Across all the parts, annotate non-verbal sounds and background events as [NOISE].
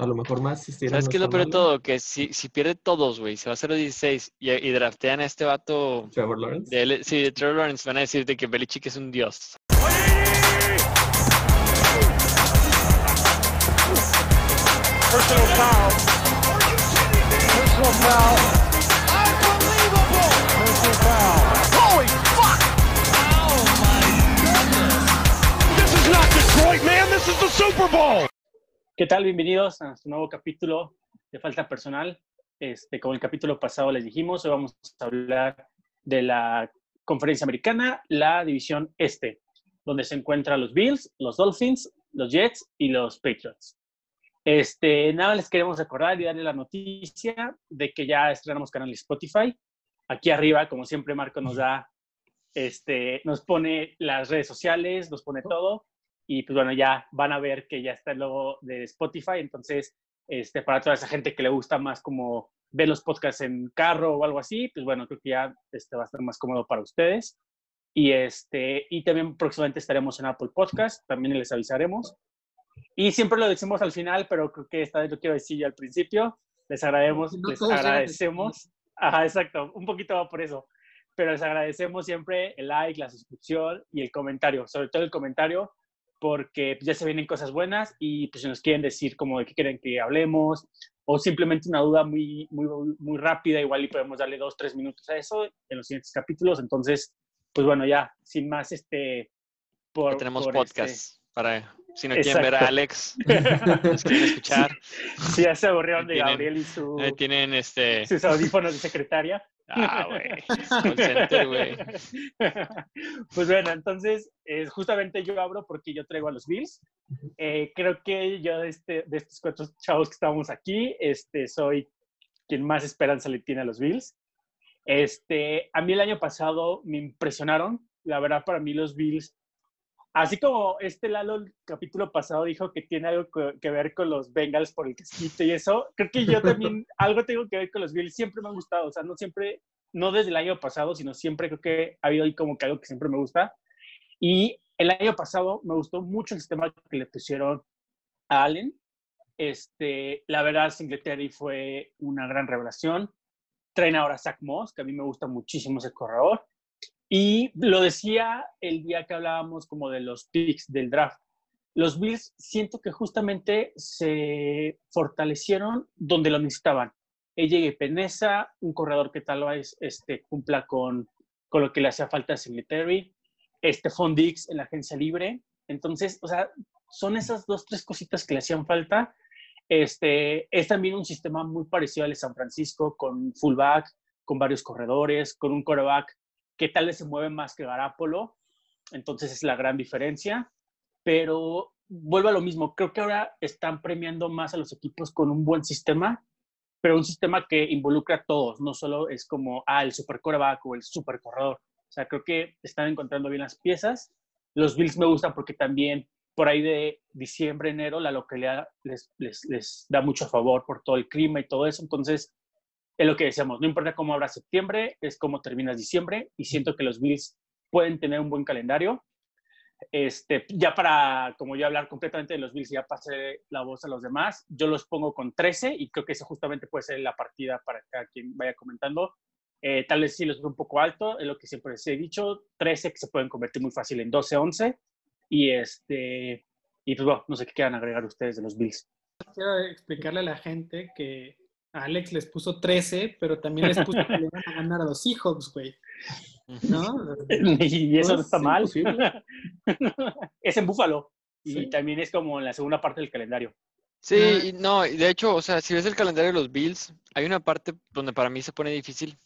A lo mejor más si ¿Sabes qué es lo peor de todo? Que si, si pierde todos, güey, se va a hacer los 16 y, y draftean a este vato. Trevor Lawrence. De, L- sí, de Trevor Lawrence, van a decirte que Belichick es un dios. Personal foul. Personal foul. Unbelievable. Personal foul. Holy fuck! Oh my goodness. This is not Detroit, man. This is the Super Bowl. ¿Qué tal? Bienvenidos a nuestro nuevo capítulo de Falta Personal. Este, como el capítulo pasado les dijimos, hoy vamos a hablar de la conferencia americana, la división este, donde se encuentran los Bills, los Dolphins, los Jets y los Patriots. Este, nada, les queremos recordar y darle la noticia de que ya estrenamos canal de Spotify. Aquí arriba, como siempre, Marco nos da, este, nos pone las redes sociales, nos pone todo y pues bueno, ya van a ver que ya está el logo de Spotify, entonces, este, para toda esa gente que le gusta más como ver los podcasts en carro o algo así, pues bueno, creo que ya este, va a estar más cómodo para ustedes. Y, este, y también próximamente estaremos en Apple Podcast, también les avisaremos. Y siempre lo decimos al final, pero creo que esta vez lo quiero decir ya al principio. Les agradecemos, No les agradecemos. Ajá, exacto, un poquito va por eso. Pero les agradecemos siempre el like, la suscripción y el comentario, sobre todo el comentario, porque pues, ya se vienen cosas buenas y pues si nos quieren decir como de qué quieren que hablemos o simplemente una duda muy, muy, muy rápida, igual y podemos darle dos, tres minutos a eso en los siguientes capítulos. Entonces, pues bueno, ya, sin más, este... Por, Ya tenemos por, podcast este, para, si no quieren ver a. Alex, [LAUGHS] nos quieren escuchar. Sí, ya se aburrieron de Gabriel y su, tienen este. sus audífonos de secretaria. Ah, güey. [LAUGHS] [LAUGHS] Pues bueno, entonces, eh, justamente yo abro porque yo traigo a los Bills. Eh, creo que yo de, este, de estos cuatro chavos que estamos aquí, este, soy quien más esperanza le tiene a los Bills. Este, a mí el año pasado me impresionaron. La verdad, para mí los Bills, así como este Lalo el capítulo pasado dijo que tiene algo que, ver con los Bengals por el casquito y eso, creo que yo también [LAUGHS] algo tengo que ver con los Bills. Siempre me han gustado, o sea, no siempre, no desde el año pasado, sino siempre creo que ha habido ahí como que algo que siempre me gusta. Y el año pasado me gustó mucho el sistema que le pusieron a Allen. Este, la verdad, Singletary fue una gran revelación. Traen ahora a Zach Moss, que a mí me gusta muchísimo ese corredor. Y lo decía el día que hablábamos como de los picks del draft. Los Bills siento que justamente se fortalecieron donde lo necesitaban. Ella Peneza, un corredor que tal vez este, cumpla con, con lo que le hacía falta a Singletary. Este Dix en la agencia libre. Entonces, o sea, son esas dos, tres cositas que le hacían falta. Este, es también un sistema muy parecido al de San Francisco, con fullback, con varios corredores, con un quarterback que tal vez se mueve más que Garapolo. Entonces es la gran diferencia. Pero vuelvo a lo mismo. Creo que ahora están premiando más a los equipos con un buen sistema, pero un sistema que involucra a todos. No solo es como, ah, el super quarterback o el super corredor. O sea, creo que están encontrando bien las piezas. Los Bills me gustan porque también por ahí de diciembre, enero, la localidad les, les, les da mucho favor por todo el clima y todo eso. Entonces, es lo que decíamos, no importa cómo abra septiembre, es cómo terminas diciembre y siento que los Bills pueden tener un buen calendario. Este, ya para, como yo hablar completamente de los Bills, y ya pasé la voz a los demás, yo los pongo con 13 y creo que eso justamente puede ser la partida para cada quien vaya comentando. Eh, tal vez sí los veo un poco alto, es lo que siempre les he dicho, 13 que se pueden convertir muy fácil en 12, 11 y este, y pues bueno, no sé qué quieran agregar ustedes de los Bills. Quiero explicarle a la gente que Alex les puso 13, pero también les puso que le van a ganar a los Seahawks, güey. ¿No? [LAUGHS] y eso no está sí, mal. posible. [LAUGHS] es en Búfalo. Y Sí. también es como en la segunda parte del calendario. Sí, Ah. y no, y de hecho, o sea, si ves el calendario de los Bills, hay una parte donde para mí se pone difícil,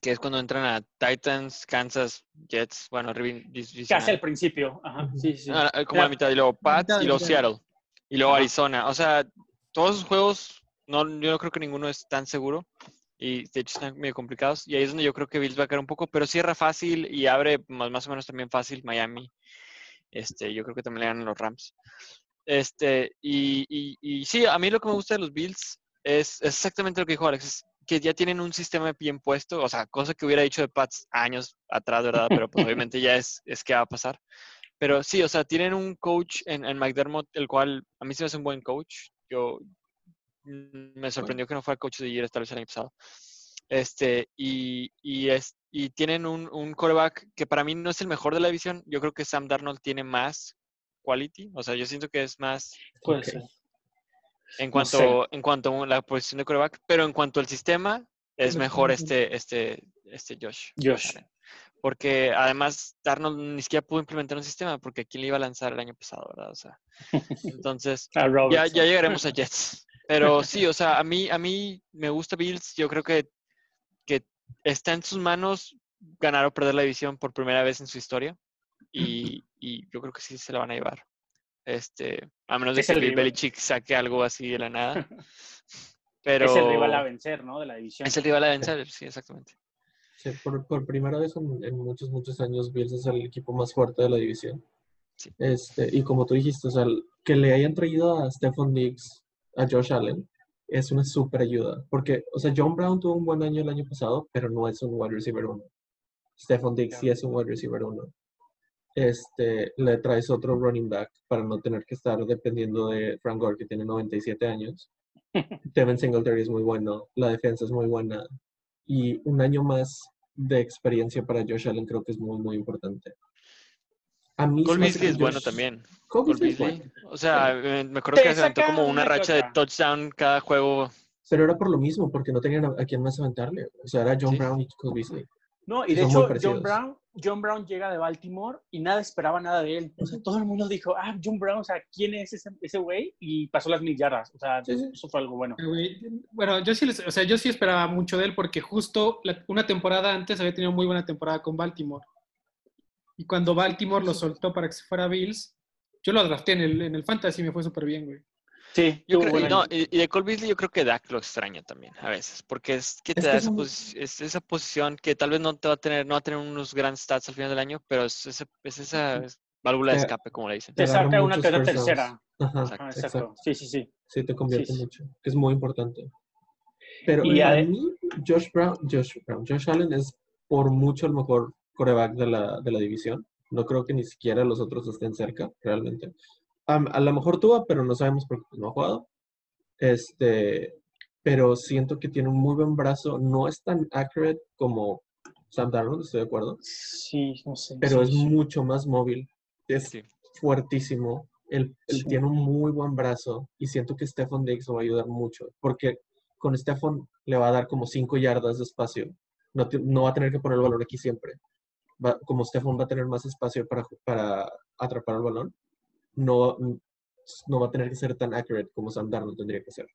que es cuando entran a Titans, Kansas, Jets, bueno, Casi divisional. al principio. Ajá, sí, sí. Ah, como la La- mitad, y luego Pats y luego. Seattle, y luego Ajá. Arizona. O sea, todos esos juegos, no, yo no creo que ninguno es tan seguro, y de hecho están medio complicados, y ahí es donde yo creo que Bills va a caer un poco, pero cierra fácil y abre más, más o menos también fácil Miami. Este, yo creo que también le ganan los Rams. Este, y, y, y sí, a mí lo que me gusta de los Bills es, exactamente lo que dijo Alex, es que ya tienen un sistema bien puesto, o sea, cosa que hubiera dicho de Pats años atrás, ¿verdad? Pero pues obviamente ya es, es que va a pasar. Pero sí, o sea, tienen un coach en, en McDermott, el cual a mí se me hace un buen coach. yo me sorprendió que no fuera coach de year tal vez el año pasado. Este, y, y, es, y tienen un, un quarterback que para mí no es el mejor de la división. Yo creo que Sam Darnold tiene más quality. O sea, yo siento que es más Puede Ok. ser. en No cuanto, sé. en cuanto a la posición de quarterback, pero en cuanto al sistema, es mejor este, este, este Josh. Josh. Porque además Darnold ni siquiera pudo implementar un sistema porque quién le iba a lanzar el año pasado, ¿verdad? O sea, [LAUGHS] entonces ya llegaremos a Jets. Pero sí, o sea, a mí, a mí me gusta Bills. Yo creo que, que está en sus manos ganar o perder la división por primera vez en su historia. Y, [LAUGHS] y yo creo que sí se la van a llevar. Este, a menos de Es que el Bill. Belichick saque algo así de la nada. Pero [LAUGHS] Es el rival a vencer, ¿no? De la división. es el rival a vencer, sí, exactamente. Sí, por, por primera vez en, en muchos, muchos años, Bills es el equipo más fuerte de la división. Sí. Este, y como tú dijiste, o sea, que le hayan traído a Stephon Diggs, a Josh Allen, es una súper ayuda. Porque, o sea, John Brown tuvo un buen año el año pasado, pero no es un wide receiver uno. Stephon Diggs sí es un wide receiver uno. Este, le traes otro running back para no tener que estar dependiendo de Frank Gore, que tiene 97 años. [LAUGHS] Devin Singletary es muy bueno, la defensa es muy buena. Y un año más de experiencia para Josh Allen creo que es muy, muy importante. A mí Cole Beasley es bueno también. Cole Cole Beasley Beasley. O sea, me me acuerdo que se aventó como una racha de touchdown cada juego. pero era por lo mismo, porque no tenían a, a quién más aventarle. O sea, era John Sí. Brown y Cole Beasley. No, y de hecho. John Brown, John Brown llega de Baltimore y nada esperaba nada de él. O sea, todo el mundo dijo, ah, John Brown, o sea, ¿quién es ese ese güey? Y pasó las mil yardas. O sea, Sí, sí. eso fue algo bueno. Eh, Bueno, yo sí, les- o sea, yo sí esperaba mucho de él porque justo la- una temporada antes había tenido muy buena temporada con Baltimore. Y cuando Baltimore lo soltó para que se fuera a Bills, yo lo drafté en el, en el Fantasy y me fue súper bien, güey. Sí, Yo creo, y, no, y, y de Cole Beasley yo creo que Dak lo extraña también a veces, porque es que te Es que da es esa, un- posi- es esa posición que tal vez no te va a tener, no va a tener unos grandes stats al final del año, pero es, ese- es esa válvula de Te- escape, como le dicen. Te agarra saca una que tercera. Ajá, Exacto. Ah, exacto. exacto. Sí, sí, sí. Sí, te convierte sí. mucho, que es muy importante. Pero Y a mí, Josh Brown, Josh Brown, Josh Allen es por mucho el mejor coreback de la, de la división. No creo que ni siquiera los otros estén cerca, realmente. Am- a lo mejor tuvo, pero no sabemos por qué no ha jugado. Este, pero siento que tiene un muy buen brazo. No es tan accurate como Sam Darnold, estoy de acuerdo. Sí, no sé. Pero sí, es sí. mucho más móvil. Es Sí. fuertísimo. Él, él Sí. tiene un muy buen brazo y siento que Stephon Diggs lo va a ayudar mucho porque con Stephon le va a dar como 5 yardas de espacio. No, te- no va a tener que poner el balón aquí siempre. Va- como Stephon va a tener más espacio para, para atrapar el balón, no, no va a tener que ser tan accurate como Sam Darnold tendría que ser.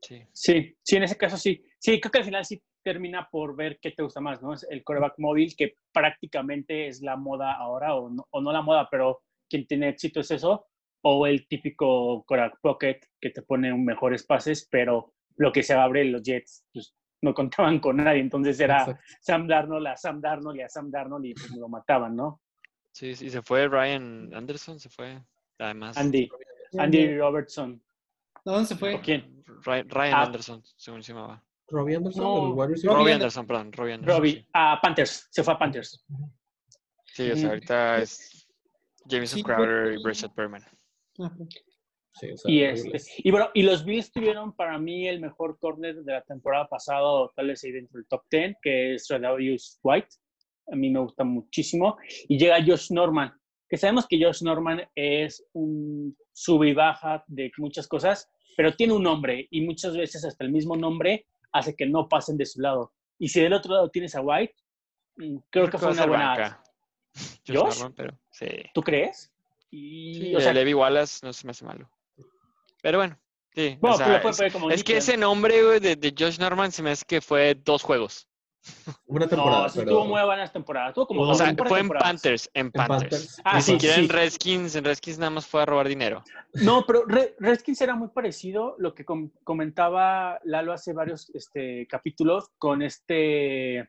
Sí. Sí, sí, en ese caso sí. Sí, creo que al final sí termina por ver qué te gusta más, ¿no? Es el coreback móvil, que prácticamente es la moda ahora, o no, o no la moda, pero quien tiene éxito es eso, o el típico coreback pocket que te pone un mejores pases, pero lo que se abre los Jets, pues no contaban con nadie, entonces era Exacto. Sam Darnold a Sam Darnold y a Sam Darnold y pues lo mataban, ¿no? Sí, sí, se fue Ryan Anderson, se fue. Además, Andy, Andy Robertson. ¿A dónde se fue? ¿O quién? Ryan, Ryan Ah. Anderson, según se llamaba. Robbie Anderson, No. Robbie Robbie Anderson, perdón, Robbie Anderson. Robbie, Sí, a Panthers, se fue a Panthers. Sí, o sea, Mm. ahorita es Jameson Sí, Crowder y Breshad Perman. Sí, o sea, Y, este, y bueno, y los Bills tuvieron para mí el mejor corner de la temporada pasada, o tal vez ahí dentro del top 10, que es Tredavious White. A mí me gusta muchísimo. Y llega Josh Norman, que sabemos que Josh Norman es un sube y baja de muchas cosas, pero tiene un nombre y muchas veces hasta el mismo nombre hace que no pasen de su lado. Y si del otro lado tienes a White, mm, creo que fue una buena. Josh ¿Josh? Norman, pero sí. ¿Tú crees? Y, Sí, o sea, Levi Wallace no se me hace malo. Pero bueno, sí. bueno, o sea, pero puede es, poner como es que ese nombre güey, de, de Josh Norman se me hace que fue dos juegos. Una temporada, No, sí pero tuvo muy buenas temporadas. Tuvo como O sea, fue en. Panthers, en en Panthers. Ah, Ni sí, siquiera sí. en Redskins, en Redskins nada más fue a robar dinero. No, pero Re- Redskins era muy parecido lo que com- comentaba Lalo hace varios este, capítulos con este.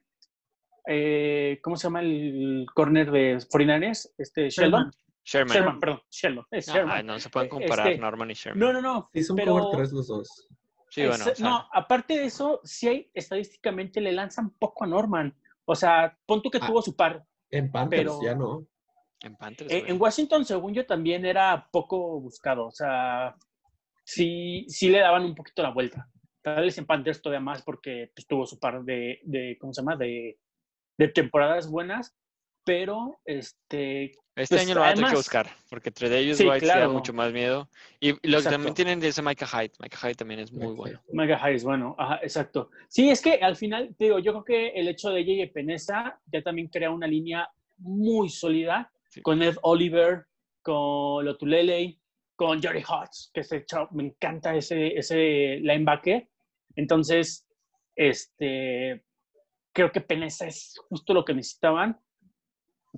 eh, ¿Cómo se llama el corner de 49ers? Este, Sheldon. Sherman. Sherman, perdón, Sheldon. Es No, Sherman. ay, no se pueden Eh, comparar este, Norman y Sherman. No, no, no. Sí, son pero- cover 3 los dos. sí, bueno, es- o sea, no, aparte de eso, sí hay estadísticamente le lanzan poco a Norman. O sea, pon tú que Ah. tuvo su par. En Panthers pero- ya no. en Panthers. Eh, en Washington, según yo, también era poco buscado. O sea, sí, sí le daban un poquito la vuelta. Tal vez en Panthers todavía más porque pues, tuvo su par de, de, ¿cómo se llama? De, de temporadas buenas, pero este... Este pues, año lo van a tener que buscar, porque entre de ellos Sí, White sí da claro. mucho más miedo. Y, los que también tienen de ese Micah Hyde. Micah Hyde también es muy bueno. Mega High es bueno, ajá, exacto. Sí, es que al final, te digo, yo creo que el hecho de J.J. Peneza ya también crea una línea muy sólida Sí. con Ed Oliver, con Lotulele, con Jerry Hutz, que ese chavo, me encanta ese, ese linebacker. Entonces, este, creo que Peneza es justo lo que necesitaban.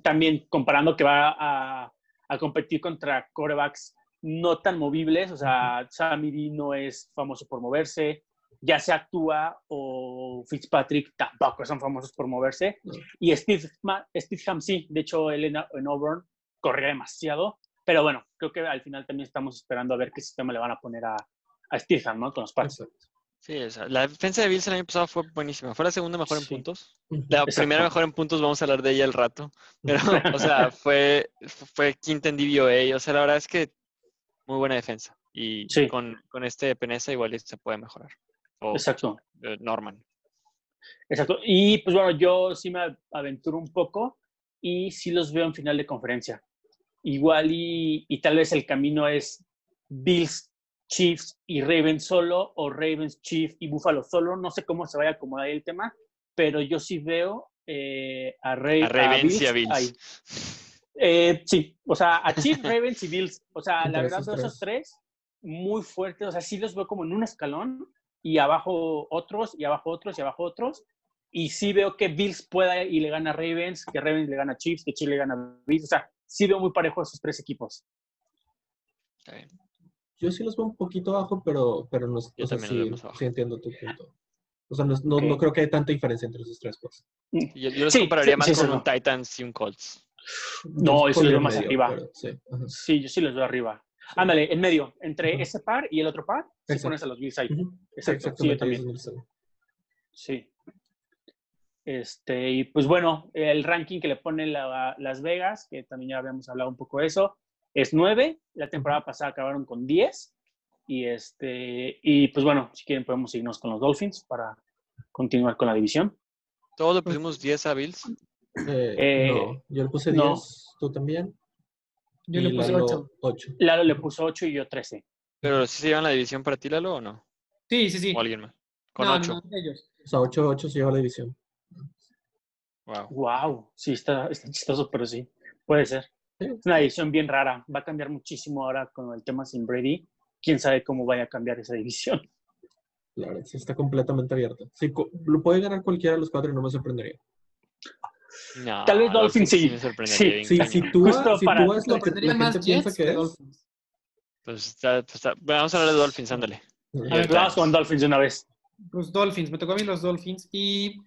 También comparando que va a, a competir contra corebacks no tan movibles, o sea, Sammy D no es famoso por moverse, ya sea Tua o Fitzpatrick tampoco son famosos por moverse, y Steve, Steve Ham sí, de hecho él en, en Auburn corría demasiado, pero bueno, creo que al final también estamos esperando a ver qué sistema le van a poner a, a Steve Ham, ¿no? Con los Pats. Exacto. Sí, la defensa de Bills el año pasado fue buenísima. Fue la segunda mejor en Sí. puntos. La Exacto. primera mejor en puntos, vamos a hablar de ella al rato. Pero, [LAUGHS] o sea, fue, fue quinta en DVOA. O sea, la verdad es que muy buena defensa. Y Sí. con, con este Peneza igual se puede mejorar. O Exacto. eh, Norman. Exacto. Y pues bueno, yo sí me aventuro un poco y sí los veo en final de conferencia. Igual y, y tal vez el camino es Bills, Chiefs y Ravens solo o Ravens, Chiefs y Buffalo solo. No sé cómo se vaya a acomodar el tema, pero yo sí veo eh, a, Ra- A Ravens y a Bills. ahí. Eh, sí, o sea, a Chiefs, [LAUGHS] Ravens y Bills. O sea, la verdad, esos tres muy fuertes. O sea, sí los veo como en un escalón y abajo otros, y abajo otros, y abajo otros. Y sí veo que Bills pueda y le gana a Ravens, que Ravens le gana a Chiefs, que Chiefs le gana a Bills. O sea, sí veo muy parejo a esos tres equipos. Bien. Yo sí los veo un poquito abajo, pero, pero no, Yo o sea, los sí, sí entiendo tu punto. O sea, no, no, creo que haya tanta diferencia entre esos tres, pues. Yo, yo los Sí, compararía sí, más sí, con sí, un no. Titans y un Colts. No, Yo eso lo veo más medio, arriba. pero sí. Sí, yo sí los veo arriba. Ándale, en medio, entre ese par y el otro par, si pones a los Bills ahí. Sí, Exacto, sí, yo también. Sí. Este, y pues bueno, el ranking que le pone la- Las Vegas, que también ya habíamos hablado un poco de eso, es 9. La temporada pasada acabaron con 10. Y, este, y pues bueno, si quieren podemos irnos con los Dolphins para continuar con la división. Todos le pusimos 10 a Bills. Eh, Eh, no, yo le puse no. 10, tú también. Yo y le puse Lalo, 8. 8. Lalo le puso 8 y yo 13. Pero si se llevan la división para ti, Lalo, o no? Sí, sí, sí. O alguien más. Con No, 8. no, no, ellos. O sea, 8, 8 se lleva la división. Wow. Wow, sí, está, está chistoso, pero sí, puede ser. Es una división bien rara. Va a cambiar muchísimo ahora con el tema sin Brady. Quién sabe cómo vaya a cambiar esa división. La verdad, sí está completamente abierta. Sí, lo puede ganar cualquiera de los cuatro y no me sorprendería. No, Tal vez Dolphins sí. me sorprendería Sí, bien Sí, si tú, Justo si para- tú es lo que la más gente piensa que que es. Dolphins. Pues está, pues está- Vamos a hablar de Dolphins, ándale. A ver. Vamos con Dolphins de una vez. Los Dolphins, me tocó a mí los Dolphins y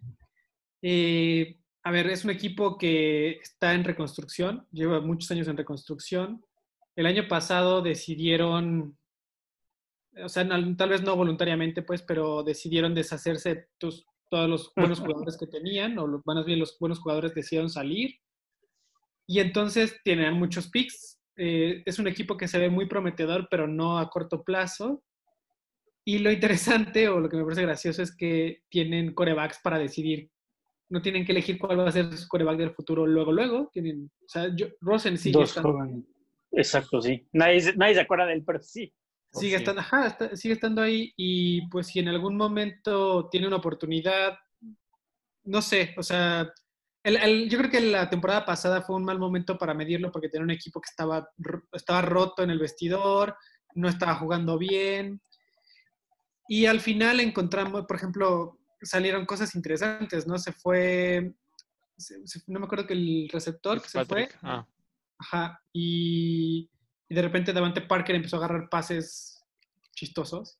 eh, a ver, es un equipo que está en reconstrucción, lleva muchos años en reconstrucción. El año pasado decidieron, o sea, tal vez no voluntariamente, pues, pero decidieron deshacerse de tus- todos los buenos jugadores que tenían, o los, más bien los buenos jugadores decidieron salir. Y entonces tienen muchos picks. Eh, es un equipo que se ve muy prometedor, pero no a corto plazo. Y lo interesante, o lo que me parece gracioso, es que tienen corebacks para decidir. No tienen que elegir cuál va a ser su coreback del futuro luego, luego. Tienen, o sea, yo, Rosen sigue Dos estando, jóvenes. Exacto, sí. Nadie, se- nadie se acuerda de él, pero sí. sigue Sí. estando, ajá, está- sigue estando ahí. Y pues si en algún momento tiene una oportunidad, no sé, o sea, el- el- yo creo que la temporada pasada fue un mal momento para medirlo porque tenía un equipo que estaba, estaba roto en el vestidor, no estaba jugando bien. Y al final encontramos, por ejemplo, salieron cosas interesantes, ¿no? Se fue, se- se- no me acuerdo que el receptor que se fue. Ah, ajá, y, y de repente Davante Parker empezó a agarrar pases chistosos.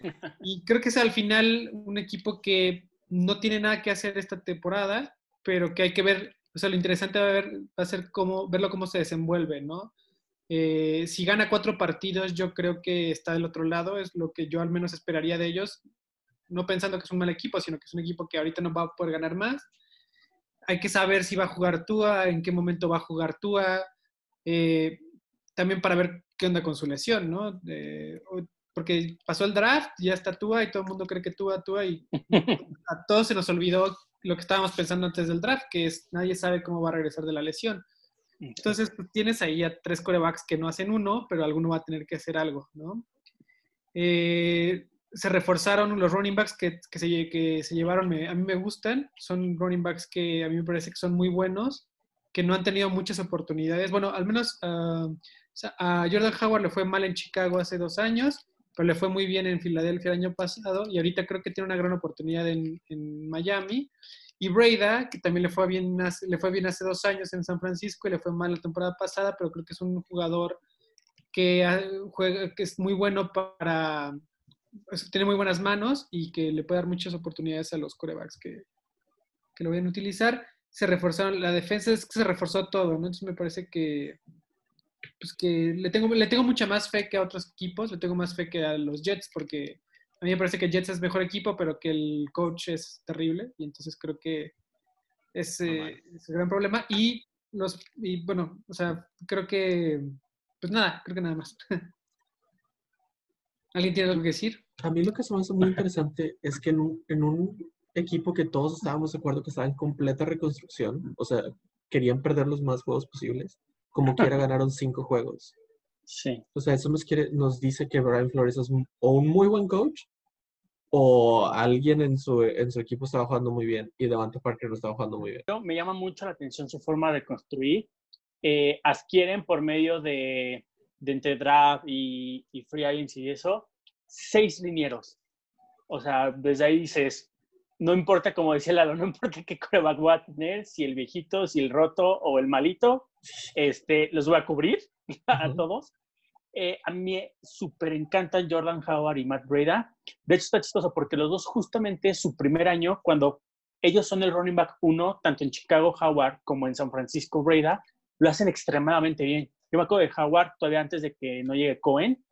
[LAUGHS] Y creo que es al final un equipo que no tiene nada que hacer esta temporada, pero que hay que ver, o sea, lo interesante va a, ver, va a ser cómo, verlo cómo se desenvuelve, ¿no? Eh, si gana cuatro partidos, yo creo que está del otro lado, es lo que yo al menos esperaría de ellos, no pensando que es un mal equipo, sino que es un equipo que ahorita no va a poder ganar más. Hay que saber si va a jugar Tua, en qué momento va a jugar Tua, eh, también para ver qué onda con su lesión, ¿no? Eh, porque pasó el draft, ya está Tua y todo el mundo cree que Tua, Tua y [LAUGHS] a todos se nos olvidó lo que estábamos pensando antes del draft, que es nadie sabe cómo va a regresar de la lesión. Entonces, pues, tienes ahí a tres corebacks que no hacen uno, pero alguno va a tener que hacer algo, ¿no? Eh, se reforzaron los running backs que, que, se, que se llevaron, me- a mí me gustan, son running backs que a mí me parece que son muy buenos, que no han tenido muchas oportunidades. Bueno, al menos ah, a Jordan Howard le fue mal en Chicago hace dos años, pero le fue muy bien en Filadelfia el año pasado y ahorita creo que tiene una gran oportunidad en, Miami. Y Breda, que también le fue, bien le fue bien hace dos años en San Francisco y le fue mal la temporada pasada, pero creo que es un jugador que, juega, que es muy bueno para... pues, tiene muy buenas manos y que le puede dar muchas oportunidades a los corebacks que, que lo vayan a utilizar. Se reforzaron, la defensa es que se reforzó todo, ¿no? Entonces me parece que, pues que le tengo, le tengo mucha más fe que a otros equipos, le tengo más fe que a los Jets, porque a mí me parece que Jets es mejor equipo, pero que el coach es terrible, y entonces creo que es, eh, es el gran problema. Y los, y bueno, o sea, creo que, pues nada, creo que nada más. [LAUGHS] ¿Alguien tiene algo que decir? A mí lo que se me hace muy [LAUGHS] interesante es que en un, en un equipo que todos estábamos de acuerdo que estaba en completa reconstrucción, o sea, querían perder los más juegos posibles, como [LAUGHS] quiera ganaron cinco juegos. Sí. O sea, eso nos, quiere, nos dice que Brian Flores es un- o un muy buen coach o alguien en su, en su equipo estaba jugando muy bien y Devante Parker lo estaba jugando muy bien. Me llama mucho la atención su forma de construir. Eh, adquieren por medio de, de entre draft y, y free agency y eso, seis linieros. O sea, desde ahí dices, no importa, como decía Lalo, no importa qué coreback voy a tener, si el viejito, si el roto o el malito, este, los voy a cubrir [LAUGHS] a todos. Eh, a mí súper encantan Jordan Howard y Matt Breda. De hecho, está chistoso porque los dos justamente su primer año, cuando ellos son el running back uno, tanto en Chicago Howard como en San Francisco Breda, lo hacen extremadamente bien. Yo me acuerdo de Howard todavía antes de que no llegue Cohen,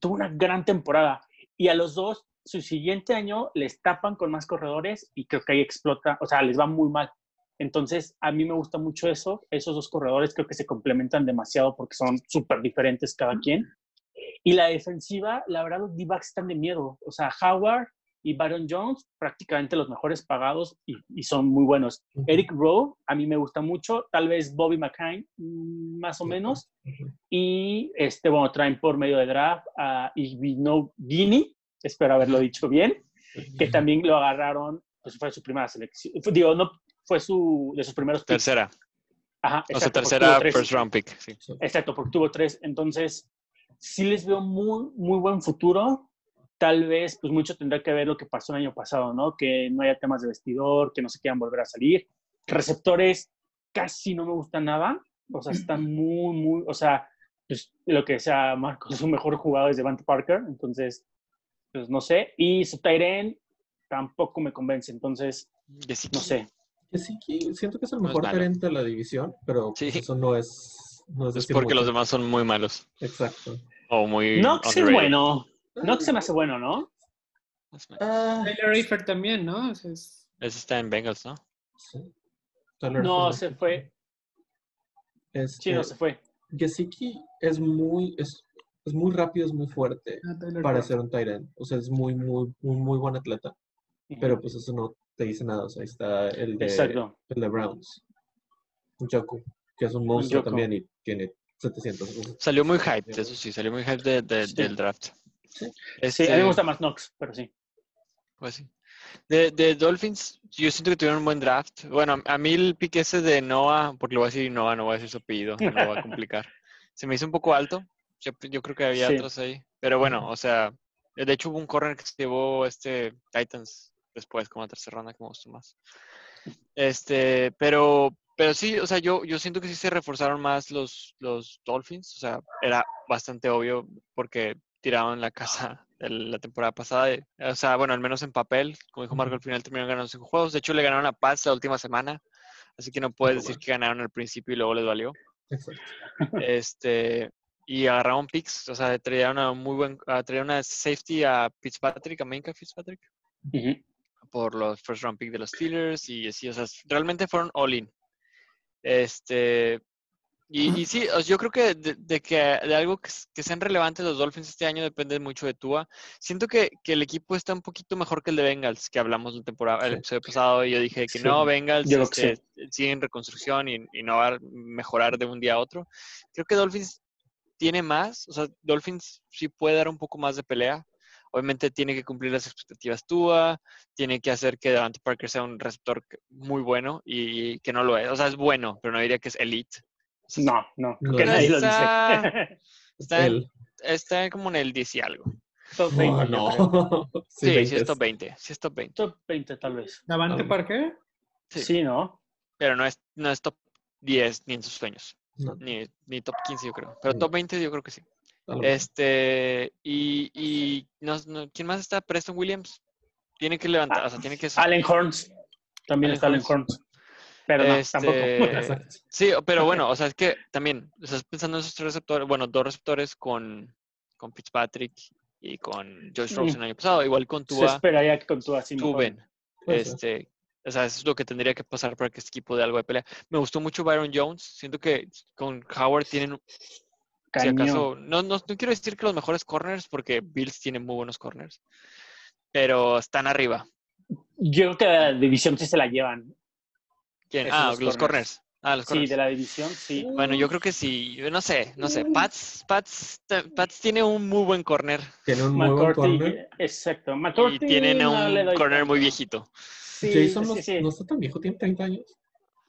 tuvo una gran temporada. Y a los dos, su siguiente año les tapan con más corredores y creo que ahí explota, o sea, les va muy mal. Entonces, a mí me gusta mucho eso. Esos dos corredores creo que se complementan demasiado porque son súper diferentes cada quien. Y la defensiva, la verdad, los D-backs están de miedo. O sea, Howard y Baron Jones, prácticamente los mejores pagados y, y son muy buenos. Eric Rowe, a mí me gusta mucho. Tal vez Bobby McCain, mm, más o menos. Y, este, bueno, traen por medio de draft a Igvino Guini, espero haberlo dicho bien, que también lo agarraron, pues fue su primera selección. Fue- Digo, no, fue su, de sus primeros picks. Tercera. Ajá, O sea, exacto, tercera first round pick. Sí. Exacto, porque tuvo tres. Entonces, sí les veo muy, muy buen futuro. Tal vez, pues mucho tendrá que ver lo que pasó el año pasado, ¿no? Que no haya temas de vestidor, que no se quieran volver a salir. Receptores casi no me gustan nada. O sea, están muy, muy, o sea, pues lo que sea Marcos, su mejor jugador es Devante Parker. Entonces, pues no sé. Y su Tyren tampoco me convence. Entonces, no sé. Que sí, que siento que es el No es mejor gerente de la división, pero pues Sí. eso no es, no es Es porque los mucho. demás son muy malos. Exacto. O muy. Knox es underrated. bueno. Knox se me hace bueno, ¿no? Ah, Tyler Eifert también, ¿no? O sea, es- Ese está en Bengals, ¿no? sí. No, se fue. Este, Sí, no se fue. Gesicki es muy, es, es muy rápido, es muy fuerte ah, para ser un end. O sea, es muy, muy, muy, muy buen atleta. Pero pues eso no te dice nada. O sea, ahí está el de, Exacto. el de Browns. Joku, que es un monstruo Njoku. también y tiene 700. cosas. Salió muy hype, eso sí, salió muy hype de- de- Sí. del draft. Sí. Sí, a mí me Este, gusta más Knox, pero sí. Pues sí. De, de Dolphins, yo siento que tuvieron un buen draft. Bueno, a mí el pick ese de Noah, porque lo voy a decir Noah, no voy a decir su apellido, no lo voy a [LAUGHS] complicar. Se me hizo un poco alto. Yo, yo creo que había Sí. otros ahí. Pero bueno, o sea, de hecho hubo un corner que se llevó este Titans después, como la tercera ronda, que me gustó más. Este, pero, pero sí, o sea, yo, yo siento que sí se reforzaron más los, los Dolphins. O sea, era bastante obvio porque tiraron la casa la temporada pasada. eh, O sea, bueno, al menos en papel, como dijo Marco, al final terminaron ganando cinco juegos. De hecho, le ganaron a Paz la última semana. Así que no puedes decir que ganaron al principio y luego les valió. Exacto. [LAUGHS] Este, y agarraron picks, o sea, traían una muy buen, ah, traían una safety a Fitzpatrick, a Minka Fitzpatrick, Ujú. por los first round pick de los Steelers y así, o sea, realmente fueron all in. Este, Y, y sí, yo creo que de, de que de algo que, que sean relevantes los Dolphins este año depende mucho de Tua. Siento que, que el equipo está un poquito mejor que el de Bengals, que hablamos la temporada, el episodio pasado, y yo dije que Sí, no, Bengals este, sigue en reconstrucción y, y no va a mejorar de un día a otro. Creo que Dolphins tiene más, o sea, Dolphins sí puede dar un poco más de pelea. Obviamente tiene que cumplir las expectativas Tua, tiene que hacer que Devante Parker sea un receptor muy bueno y, que no lo es. O sea, es bueno, pero no diría que es elite. No, no, No, que nadie lo está- dice. Está, en- está como en el 10 y algo. Top Oh, 20, yo no. creo. [LAUGHS] Sí, sí, 20 es top 20. Sí es top 20. Top 20 tal vez. ¿Davante Ah. Parker? Sí. Sí, ¿no? Pero no es, no es top 10 ni en sus sueños. No, Ni, ni top 15 yo creo. Pero top 20 yo creo que sí. lo. Este, y, y no, no- ¿quién más está? Preston Williams. Tiene que levantar, o sea, tiene que... Allen Horns. También Allen está Allen Horns. Pero no, Este, [LAUGHS] tampoco. Sí, pero bueno, o sea, es que también, estás pensando en esos tres receptores, bueno, dos receptores con, con Fitzpatrick y con Josh Rosen el año pasado, igual con Se Tua, esperaría que con tu así mejor. Tuven. Puede ser. Este, o sea, eso es lo que tendría que pasar para que este equipo dé algo de pelea. Me gustó mucho Byron Jones. Siento que con Howard tienen, si Cañón. acaso, no, no, no quiero decir que los mejores corners, porque Bills tiene muy buenos corners, pero están arriba. Yo creo que la división sí se la llevan. Ah, los los corners. corners. Ah, los Sí, corners. de la división, sí. Bueno, yo creo que sí. yo No sé, no sé. Pats, Pats, Pats tiene un muy buen corner Tiene un muy buen corner. exacto. y McCourty tienen no un doy corner muy viejito. Sí, Jason sí, no, sí. no está tan viejo, tiene 30 años.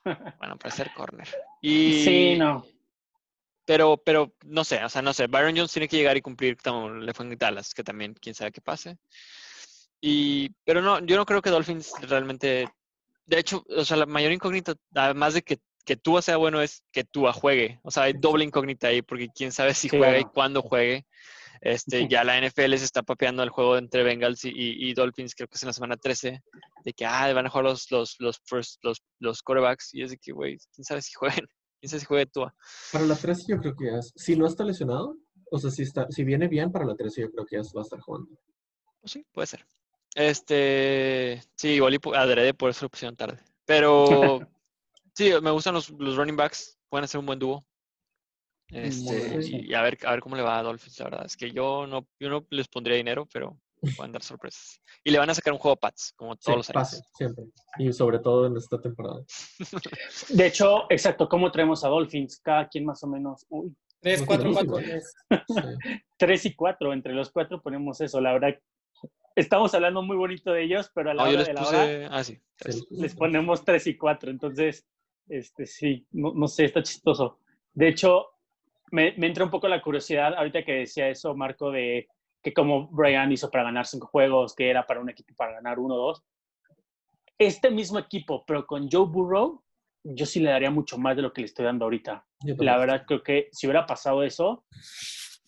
[LAUGHS] Bueno, para ser corner. Y, Sí, no. Pero, pero no sé, o sea, no sé. Byron Jones tiene que llegar y cumplir como le fue en Dallas, que también quién sabe qué pase. Y, pero no, yo no creo que Dolphins realmente. De hecho, o sea, la mayor incógnita, además de que, que Tua sea bueno, es que Tua juegue. O sea, hay doble incógnita ahí, porque quién sabe si juega y cuándo juegue. Este, ya la NFL se está papeando el juego entre Bengals y, y- y Dolphins, creo que es en la semana 13, de que ah, van a jugar los, los, los, first, los, los quarterbacks. Y es de que, güey, quién sabe si jueguen. [LAUGHS] Quién sabe si juegue Tua. Para la 13 yo creo que ya si no está lesionado, o sea, si, está, si viene bien para la 13 yo creo que ya va a estar jugando. Pues sí, puede ser. Este, sí, igual y adrede por eso lo pusieron tarde. Pero [LAUGHS] sí, me gustan los, los running backs, pueden hacer un buen dúo. Este, y a ver, a ver cómo le va a Dolphins, la verdad. Es que yo no, yo no les pondría dinero, pero pueden dar sorpresas. Y le van a sacar un juego Pats, como Sí, todos los años. pase, siempre. Y sobre todo en esta temporada. [LAUGHS] De hecho, exacto, ¿cómo traemos a Dolphins? Cada quien más o menos. Uy, 3, Nos 4, tenemos 4, igual. 3. Sí. tres y cuatro. Entre los cuatro ponemos eso. La verdad, estamos hablando muy bonito de ellos, pero a la No, hora de la puse, hora ah, sí, les ponemos tres y cuatro. Entonces, este sí, no, no sé, está chistoso. De hecho, me, me entra un poco la curiosidad ahorita que decía eso, Marco, de que como Brian hizo para ganar cinco juegos, que era para un equipo para ganar uno o dos. Este mismo equipo, pero con Joe Burrow, yo sí le daría mucho más de lo que le estoy dando ahorita. La verdad, creo que si hubiera pasado eso,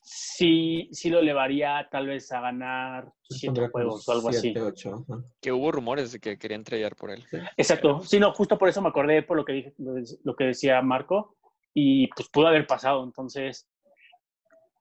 sí, sí lo elevaría tal vez a ganar siete juegos o algo siete, así. ocho, ajá. Que hubo rumores de que querían tradear por él. Exacto. Sí, no, justo por eso me acordé por lo que, dije, lo que decía Marco y pues pudo haber pasado. Entonces,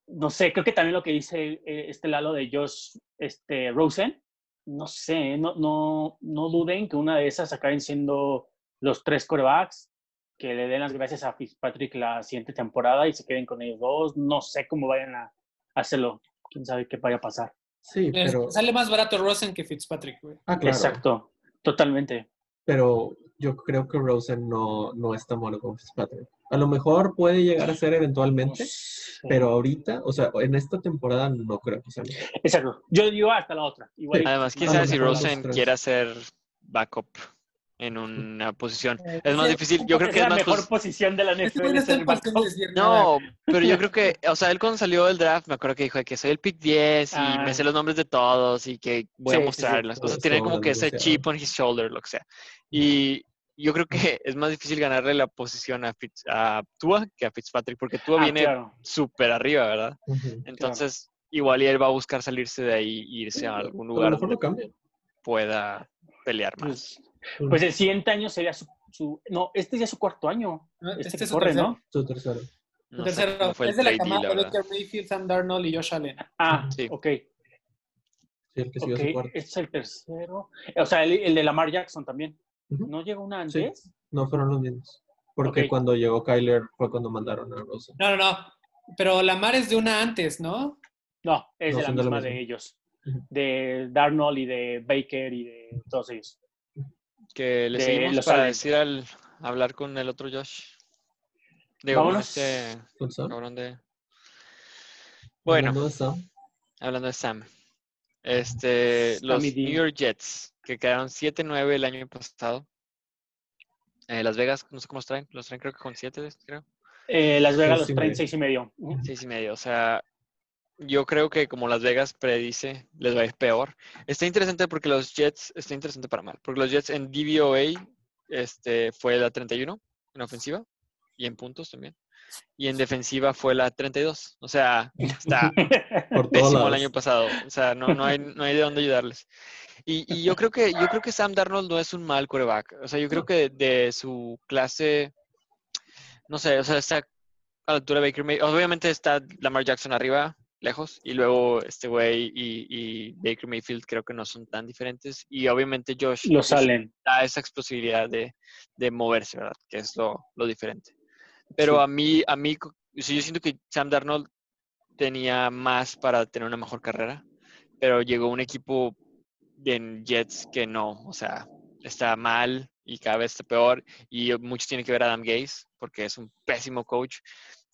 no sé, creo que también lo que dice eh, este Lalo de Josh este, Rosen, no sé, no, no, no duden que una de esas acaben siendo los tres corebacks, que le den las gracias a Fitzpatrick la siguiente temporada y se queden con ellos dos. No sé cómo vayan a hacerlo. Quién sabe qué vaya a pasar. Sí, Les pero. Sale más barato Rosen que Fitzpatrick, güey. Ah, claro. Exacto, totalmente. Pero yo creo que Rosen no, no es tan bueno como Fitzpatrick. A lo mejor puede llegar a ser eventualmente, Sí. pero ahorita, o sea, en esta temporada no creo que sea. mejor. Exacto. Yo digo hasta la otra. Igual Además, sabe si Rosen quiera ser backup en una posición. Es más Sí, difícil, yo creo es que es la más mejor pos- posición de la NFL. no pero yo [LAUGHS] creo que, o sea, él cuando salió del draft, me acuerdo que dijo que soy el pick 10 y Ah. me sé los nombres de todos y que voy Sí, a mostrar sí. las cosas. Tiene como que ese chip on his shoulder, lo que sea. Y yo creo que es más difícil ganarle la posición a, Fitz, a Tua que a Fitzpatrick, porque Tua Ah, viene claro. súper arriba, ¿verdad? Entonces, igual y él va a buscar salirse de ahí e irse a algún A lo lugar mejor donde lo pueda pelear más. Pues, pues el siguiente año sería su, su- No, este ya es su cuarto año. ¿no? Este, Este que es su corre, tercero. ¿no? Su tercero. Su No tercero. fue el es de la camada de. Baker Mayfield, Sam Darnold y Josh Allen. Ah, Sí. ok. Sí, el que siguió ok. su cuarto. Este es el tercero. O sea, el, el de Lamar Jackson también. ¿No llegó una Sí. antes? No fueron los mismos. Porque cuando llegó Kyler fue cuando mandaron a Rosen. No, no, no. Pero Lamar es de una antes, ¿no? No, es No, de la son de la misma de ellos. De Darnold y de Baker y de todos ellos. Que le De seguimos los para decir al hablar con el otro Josh. Digo, con Vámonos. este cabrón de. Bueno, Hablando de Sam, hablando de Sam. Este, los D. New York Jets, que quedaron 7-9 el año pasado. Eh, Las Vegas, no sé cómo los traen, los traen creo que con 7, creo. Eh, Las Vegas los y traen medio. seis y medio. Ujú. Seis y medio. O sea, yo creo que como Las Vegas predice, les va a ir peor. Está interesante porque los Jets, está interesante para mal, porque los Jets en DVOA este, fue la 31 en ofensiva y en puntos también. Y en defensiva fue la 32. O sea, está [LAUGHS] por pésimo el año pasado. O sea, no, no, hay, no hay de dónde ayudarles. Y, y yo creo que yo creo que Sam Darnold no es un mal coreback. O sea, yo creo que de, su clase, no sé, o sea, está a la altura de Baker Mayfield. Obviamente está Lamar Jackson arriba, lejos, y luego este güey y, y Baker Mayfield creo que no son tan diferentes. Y obviamente Josh Lo salen. da esa explosividad de, de moverse, ¿verdad? Que es lo, lo diferente. Pero Sí. a mí, a mí, sí, yo siento que Sam Darnold tenía más para tener una mejor carrera, pero llegó un equipo en Jets que no, o sea, está mal y cada vez está peor y mucho tiene que ver a Adam Gaze porque es un pésimo coach.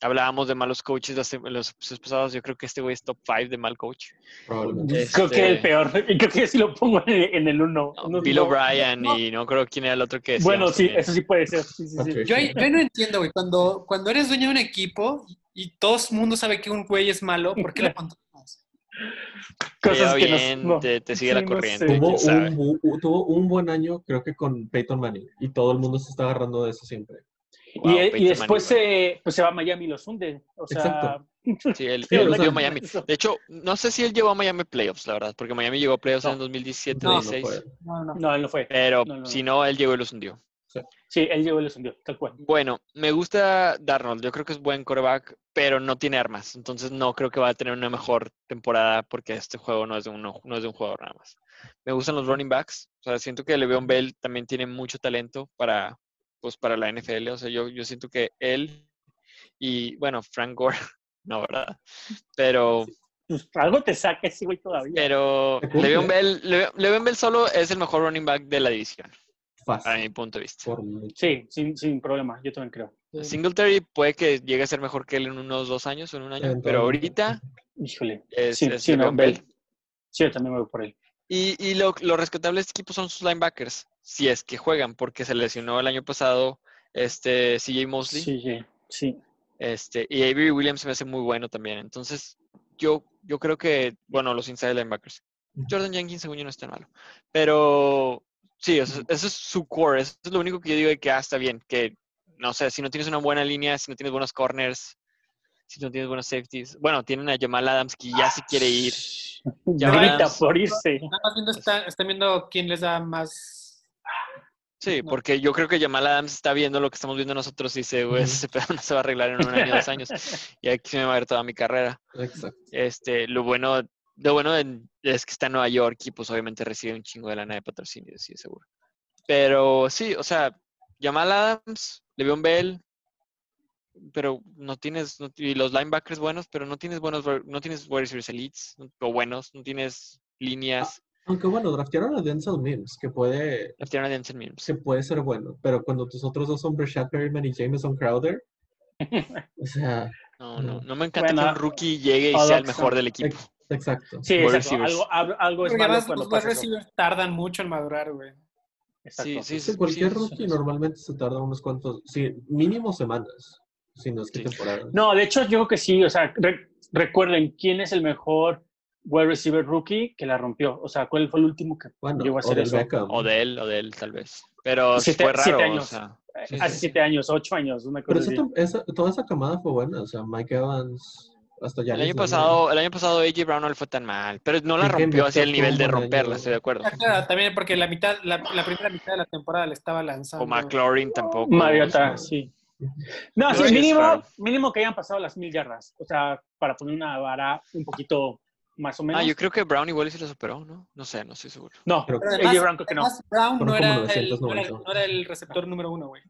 Hablábamos de malos coaches los, los pasados, yo creo que este güey es top 5 de mal coach. Probablemente. Este- Creo que el peor. Y creo que sí lo pongo en, en el uno. No, No, Bill no. O'Brien no. y no creo quién era el otro que Bueno, sí, también. eso sí puede ser. Sí, sí, sí. Patricia. Yo, yo no entiendo, güey. Cuando, cuando eres dueño de un equipo y todo el mundo sabe que un güey es malo, ¿por qué lo contratas? Cosas que nos- bien, no. te, te sigue Sí, la no corriente. sé. Tuvo un, tuvo un buen año, creo que con Peyton Manning, y todo el mundo se está agarrando de eso siempre. Wow, y, y Peyton después se, pues se va a Miami y los hunde. O sea, Exacto. [LAUGHS] Sí, él, Sí, él dio a Miami. De hecho, no sé si él llevó a Miami playoffs, la verdad, porque Miami llegó a playoffs No. en 2017, No, no 16. fue. No, no. no, él no fue. pero No, no, si no. él llegó y los hundió. Sí, él llegó y los hundió, tal cual. Bueno, me gusta Darnold. Yo creo que es buen quarterback, pero no tiene armas. Entonces no creo que va a tener una mejor temporada porque este juego no es de, uno, no es de un jugador nada más. Me gustan los running backs. O sea, siento que Le'Veon Bell también tiene mucho talento para, pues, para la NFL. O sea, yo, yo siento que él y, bueno, Frank Gore, [LAUGHS] no, ¿verdad? Pero, Pues, algo te saca ese güey todavía. pero. Le'Veon Bell, Leve- Le'Veon Bell solo es el mejor running back de la división, a Fácil. mi punto de vista. Sí, sin, sin problema, yo también creo. Singletary puede que llegue a ser mejor que él en unos dos años o en un año, pero ahorita Híjole. es, Sí, es sí, no, Le'Veon Bell. Bell. Sí, yo también me voy por él. Y, y lo, lo rescatable de este equipo son sus linebackers, si es que juegan, porque se lesionó el año pasado este CJ Mosley Sí, sí, este, y Avery Williams se me hace muy bueno también. Entonces, yo, yo creo que, bueno, los inside linebackers. Jordan Jenkins, según yo, no es tan malo. Pero sí, eso, eso es su core. Eso es lo único que yo digo de que ah, está bien. Que, no sé, si no tienes una buena línea, si no tienes buenos corners, si no tienes buenos safeties. Bueno, tienen a Jamal Adams que ya se quiere ir. Ya [LAUGHS] Grita por irse. Nada más viendo, está- están viendo quién les da más. Sí, No. porque yo creo que Jamal Adams está viendo lo que estamos viendo nosotros y dice, güey, ese pedo [LAUGHS] no se va a arreglar en un año, dos años. [LAUGHS] Y aquí se me va a ver toda mi carrera. Exacto. Este, lo bueno, lo bueno en- es que está en Nueva York y pues obviamente recibe un chingo de lana de patrocinio, sí, seguro. Pero sí, o sea, Jamal Adams, Le'Veon Bell, pero no tienes, no- y los linebackers buenos, pero no tienes buenos, no tienes wide receivers elites o buenos, no tienes líneas. Aunque bueno, draftearon a Denzel Mims, que puede, Draftearon a Denzel Mims. que puede ser bueno, pero cuando tus otros dos son Brashad Perryman y Jameson Crowder, [LAUGHS] o sea, No, no, No. me encanta Bueno, que un rookie llegue y sea el mejor del equipo. ex- exacto. Sí, exacto. Algo, algo, algo es Porque malo además cuando los receivers tardan mucho en madurar, güey. Exacto. Sí, sí, cualquier sí, rookie sí. normalmente se tarda unos cuantos, sí, mínimo semanas, si no es que Sí. temporadas. No, de hecho, yo creo que sí. O sea, re- recuerden quién es el mejor wide receiver rookie que la rompió. O sea, cuál fue el último que bueno, llegó a hacer eso. Beckham. O de él, o de él, tal vez. Pero sí Siete- fue raro. siete o años. sea, Eh, sí, Hace sí. siete años, ocho años, una Pero cosa esa, así. esa- toda esa camada fue buena, o sea, Mike Evans, hasta ya. El año pasado, el año pasado AJ Brown no le fue tan mal, pero no la rompió así al nivel de romperla, estoy de acuerdo. Ah, claro, también porque la mitad, la, la primera mitad de la temporada le estaba lanzando. O McLaurin tampoco. Mariota, sí. No, sí, mínimo, mínimo que hayan pasado las mil yardas. O sea, para poner una vara un poquito más o menos. Ah, yo creo que Brown igual se lo superó, ¿no? No sé, no estoy seguro. No, Pero- Pero AJ además, Brown creo que no. Brown no era, el, no, era, 990. no era el receptor número uno, güey.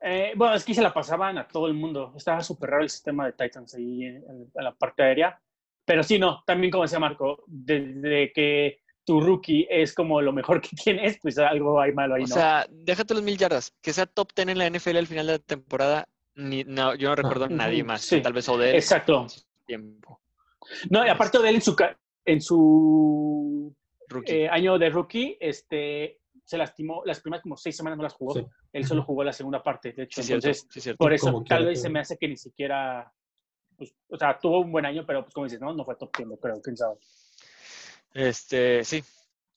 Eh, bueno, es que se la pasaban a todo el mundo. Estaba súper raro el sistema de Titans ahí en, en- en la parte aérea. Pero sí, no, también como decía Marco, desde que tu rookie es como lo mejor [LAUGHS] que tienes, pues algo hay malo ahí, O ¿no? sea, déjate los mil yardas. Que sea top 10 en la NFL al final de la temporada, ni, no, yo no recuerdo a nadie más. sí. Tal vez Odell. Exacto. Tiempo. No, y aparte de él en su, en su Rookie. eh, año de rookie, este, se lastimó, las primeras como seis semanas no las jugó. Sí. Él solo jugó la segunda parte, de hecho. sí, cierto. Entonces, sí, cierto. por eso Como tal vez se me hace que ni siquiera, pues, o sea, tuvo un buen año, pero pues como dices, no, no fue top 10, yo creo, quién sabe. Este, sí.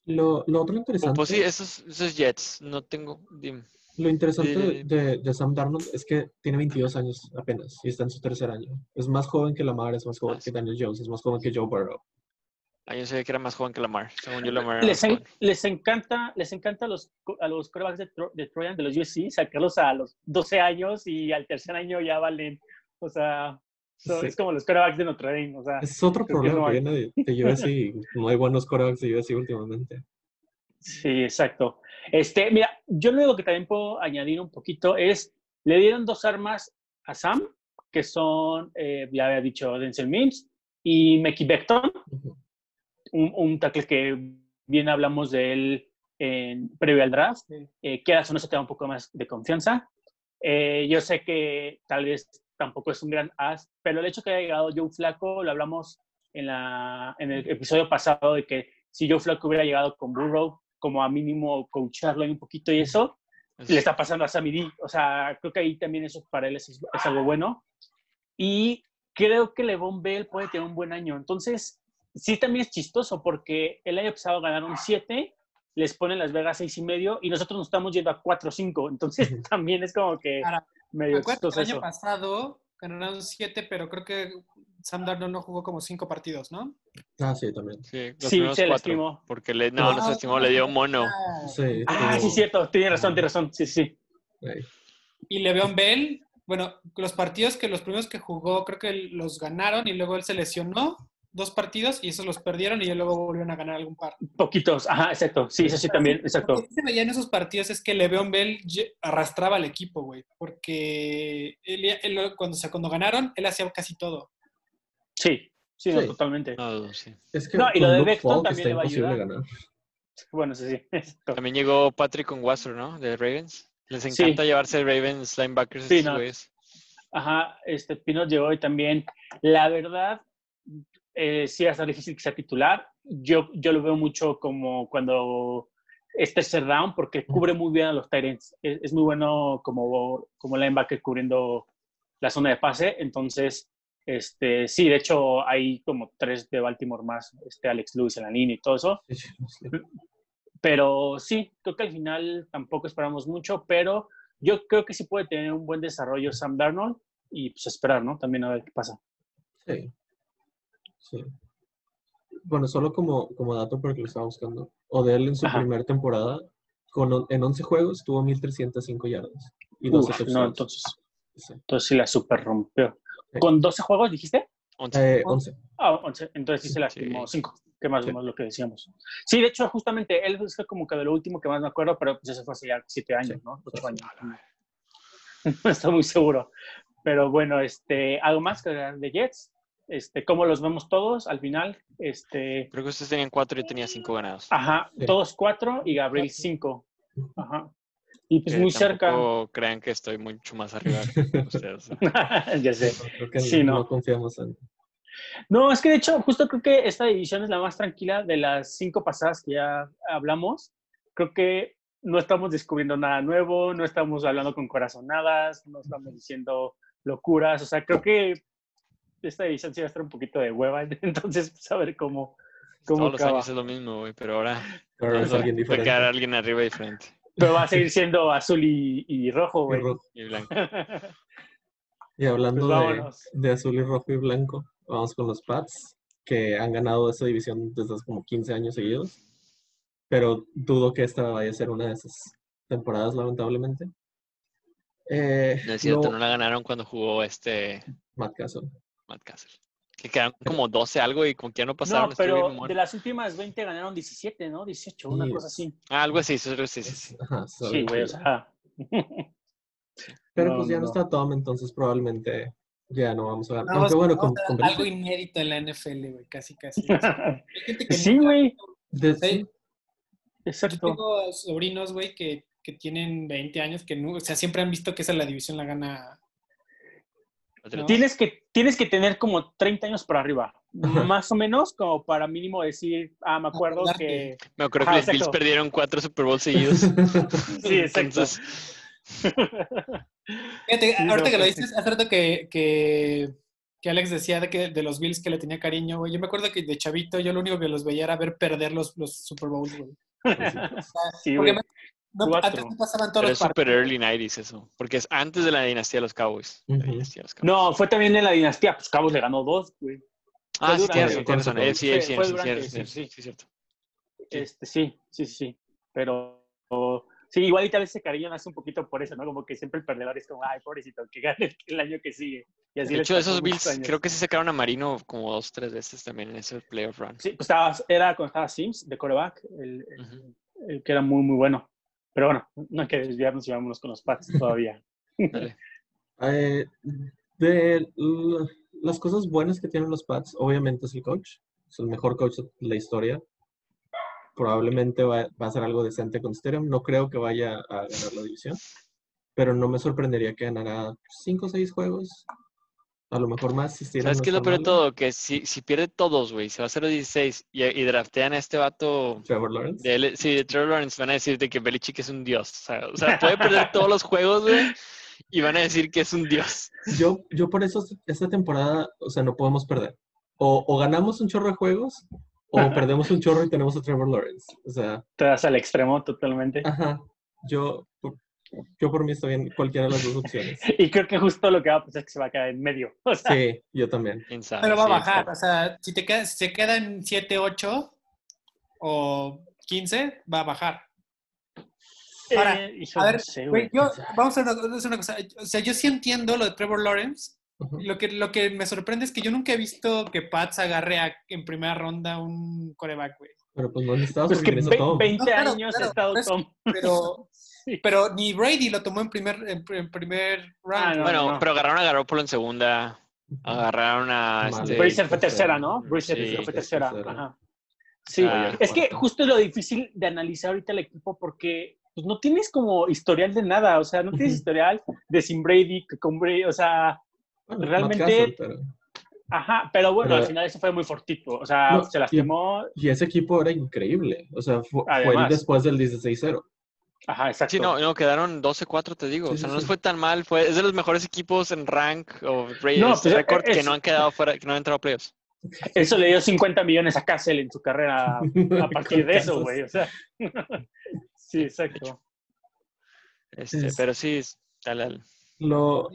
Lo, lo otro Pues, interesante, pues sí, esos, esos Jets. No tengo. dime. Lo interesante Sí. de, de Sam Darnold es que tiene 22 años apenas y está en su tercer año. Es más joven que Lamar, es más joven Ah, que. Daniel Jones, es más joven que Joe Burrow. Ah, yo sabía que era más joven que Lamar. Según yo, Lamar Les, en- les encanta, les encanta a los, a los quarterbacks de, Tro- de Troyan, de los USC, sacarlos a los 12 años y al tercer año ya valen, o sea, son- Sí. es como los quarterbacks de Notre Dame, o sea, Es otro problema no que viene de, de USC. y [LAUGHS] No hay buenos quarterbacks de USC últimamente. Sí, exacto. Este, mira, yo lo único que también puedo añadir un poquito es, le dieron dos armas a Sam, que son, eh, ya había dicho, Denzel Mims y Mekhi Becton, Ujú. un, un tackle que bien hablamos de él en, previo al draft, eh, quieras o no se te da un poco más de confianza. Eh, yo sé que tal vez tampoco es un gran as, pero el hecho que haya llegado Joe Flaco, lo hablamos en, la, en el episodio pasado de que si Joe Flaco hubiera llegado con Burrow, como a mínimo coacharlo ahí un poquito y eso, le está pasando a Sammy D. O sea, creo que ahí también eso para él es, es algo bueno. Y creo que Levon Bell puede tener un buen año. Entonces, sí también es chistoso porque el año pasado ganaron 7, les ponen Las Vegas seis y medio y nosotros nos estamos yendo a 4 o 5. Entonces, también es como que Ahora, medio chistoso el año eso. pasado ganaron siete, pero creo que Sam Darnold no jugó como cinco partidos, ¿no? Ah, sí, también. Sí, los Sí, se lastimó. Porque le, no, no se lastimó, le dio mono. Sí, Ah, tuvo- sí, cierto. Tiene razón, tiene razón. Sí, sí. Ahí. Y Le'Veon Bell, bueno, los partidos que los primeros que jugó, creo que los ganaron y luego él se lesionó dos partidos y esos los perdieron y ya luego volvieron a ganar algún par. Poquitos. Ajá, exacto. Sí, eso sí también. Exacto. Lo que se veía en esos partidos es que Le'Veon Bell arrastraba al equipo, güey, porque él, él cuando, o sea, cuando ganaron, él hacía casi todo. Sí, sí, no, totalmente. No dudo, sí. Es que No, y lo de Beckton también está le va a ayudar. ganar. [LAUGHS] Bueno, sí, sí. exacto. También llegó Patrick con Wastro, ¿no? De Ravens. Les Sí. encanta llevarse Ravens linebackers Sí, no. Ajá, este Pino llegó y también, la verdad, eh, sí va a estar difícil que sea titular. Yo, yo lo veo mucho como cuando es tercer down porque cubre muy bien a los Tyrants. Es, es muy bueno como, como linebacker cubriendo la zona de pase. Entonces, este, sí, de hecho hay como tres de Baltimore más, este Alex Lewis en la línea y todo eso. Pero sí, creo que al final tampoco esperamos mucho, pero yo creo que sí puede tener un buen desarrollo Sam Darnold y pues esperar, ¿no? También a ver qué pasa. Sí. Sí. Bueno, solo como, como dato porque lo estaba buscando. Odell en su Ajá. primera temporada, con, on- en 11 juegos, tuvo 1.305 yardas y 12 Uf, no, entonces, Sí. entonces sí la super rompió. ¿Con 12 juegos dijiste? Once. Eh, 11. Ah, 11. Entonces sí se lastimó Sí. 5, que más o Sí. menos lo que decíamos. Sí, de hecho, justamente él fue como que de lo último que más me acuerdo, pero pues eso fue hace ya 7 años, Sí. ¿no? 8 Sí. años. [LAUGHS] No estoy muy seguro. Pero bueno, este, algo más que de Jets. Este, ¿Cómo los vemos todos al final? Este, Creo que ustedes tenían cuatro y yo tenía cinco ganados. Ajá, Sí. todos cuatro y Gabriel cinco. Ajá. Y pues Que muy cerca. crean que estoy mucho más arriba que ustedes. [LAUGHS] ya sé. Creo que Sí, no, no. confiamos en. No, es que de hecho, justo creo que esta división es la más tranquila de las cinco pasadas que ya hablamos. Creo que no estamos descubriendo nada nuevo, no estamos hablando con corazonadas, no estamos diciendo locuras. O sea, creo que esta división sí va a estar un poquito de hueva. [LAUGHS] Entonces, pues a ver cómo, cómo Todos los acaba. años es lo mismo, güey, pero ahora Pero es va alguien a diferente. quedar alguien arriba diferente. Pero va a seguir siendo azul y, y rojo, Y güey. rojo. Y blanco. Y hablando Pues de, azul y rojo y blanco, vamos con los Pats, que han ganado esa división desde hace como 15 años seguidos. Pero dudo que esta vaya a ser una de esas temporadas, lamentablemente. Eh, No es cierto, no- no la ganaron cuando jugó este Matt Castle. Matt Castle. Que quedaron como 12 algo y como que ya no pasaron. No, bien pero mamón. de las últimas 20 ganaron 17, ¿no? 18, una Sí. cosa así. Ah, algo así, eso sí, sí, sí. [LAUGHS] Ajá, Sí, güey, o sea. [LAUGHS] Pero No, pues ya no, no. está Tom, entonces probablemente ya no vamos a ganar. Vamos- Aunque bueno, con, con algo inédito en la NFL, güey, casi, casi. [LAUGHS] Hay gente que sí, güey. De- Sí. Yo Exacto. tengo sobrinos, güey, que, que tienen 20 años, que no, o sea, siempre han visto que esa la división la gana. Tienes que, tienes que tener como 30 años para arriba. Más o menos, como para mínimo decir, ah, me acuerdo que. Me acuerdo que los Bills perdieron cuatro Super Bowls seguidos. [LAUGHS] Sí, exacto. Entonces, [LAUGHS] Fíjate, Sí, ahorita no, que lo dices, hace rato que, que, que Alex decía de, que, de los Bills que le tenía cariño, güey. Yo me acuerdo que de chavito yo lo único que los veía era ver perder los, los Super Bowls, güey. [LAUGHS] Sí, Porque me- no, antes no pasaban todos pero los es super early 90s eso. Porque es antes de la dinastía de los Cowboys. La Ujú. dinastía de los Cowboys. No, fue también en la dinastía. Pues Cabos le ganó dos, güey. Ah, sí, tienes razón, sí, sí, sí, sí, sí, sí, sí. sí, cierto. Sí. Este, sí, sí, sí, sí. Pero sí, igual y tal vez ese cariño nace un poquito por eso, ¿no? Como que siempre el perdedor es como, ay, pobrecito, que gane [LAUGHS] el, año que sigue. Y así De hecho, esos Bills años. creo que sí sacaron a Marino como dos, tres veces también en ese playoff run. Sí, pues estaba, era cuando estaba Sims de coreback, el, el- Ujú. el que era muy, muy bueno. Pero bueno, no hay que desviarnos y vámonos con los Pats todavía. Dale. [LAUGHS] Eh, de las cosas buenas que tienen los Pats, obviamente es el coach. Es el mejor coach de la historia. Probablemente va, va a ser algo decente con Stidham. No creo que vaya a ganar la división. Pero no me sorprendería que ganara 5 o 6 juegos. A lo mejor más si ¿Sabes qué es lo peor de todo? Que si, si pierde todos, güey, se va a hacer los 16 y, y draftean a este vato Trevor Lawrence. de, L- sí, de Trevor Lawrence, van a decirte que Belichick es un dios. O sea, o sea, puede perder todos los juegos, güey, y van a decir que es un dios. Yo, yo por eso esta temporada, o sea, no podemos perder. O, o ganamos un chorro de juegos, o perdemos un chorro y tenemos a Trevor Lawrence. O sea, Te das al extremo totalmente. ajá. Yo, por- yo por mí estoy en cualquiera de las dos opciones. [LAUGHS] Y creo que justo lo que va a pasar es que se va a quedar en medio. [LAUGHS] O sea, Sí, yo también. Pero va a Sí, bajar. exacto. O sea, si, te queda, si se queda en 7, 8 o 15, va a bajar. Ahora, eh, A ver, no sé, güey, yo, vamos a hacer una, cosa. O sea, yo sí entiendo lo de Trevor Lawrence. Ujú. Lo que, lo que me sorprende es que yo nunca he visto que Pats agarre a- en primera ronda un coreback, güey. Pero pues no necesitamos Pues porque que tienes a ve- Tom. 20 No, claro, años claro, ha estado por eso. Tom. Pero, [LAUGHS] Sí. pero ni Brady lo tomó en primer, en, pr- en primer round. Ah, no. Bueno, pero agarraron a Garoppolo en segunda, agarraron a este... Bracer fue tercera. ¿no? Bracer Sí, fue tercera. tercera. Ajá. Sí, Ah, es que justo es lo difícil de analizar ahorita el equipo porque pues, no tienes como historial de nada, o sea, no tienes historial de sin Brady, que con Brady, o sea, Bueno, realmente- ajá, pero bueno, Pero- al final eso fue muy fortito, o sea, No, se lastimó, Y ese equipo era increíble. O sea, fu- fue, después del 16-0. Ajá, exacto. Sí, no, no, quedaron 12-4, te digo. Sí, o sea, sí, no sí. fue tan mal. Fue, es de los mejores equipos en rank o No, este pues, récord que no han quedado fuera, que no han entrado a playoffs. Eso le dio 50 millones a Cassell en su carrera [LAUGHS] a partir de eso, güey, o sea. [LAUGHS] sí, exacto. Este, Es- Pero sí, dale, dale. Lo,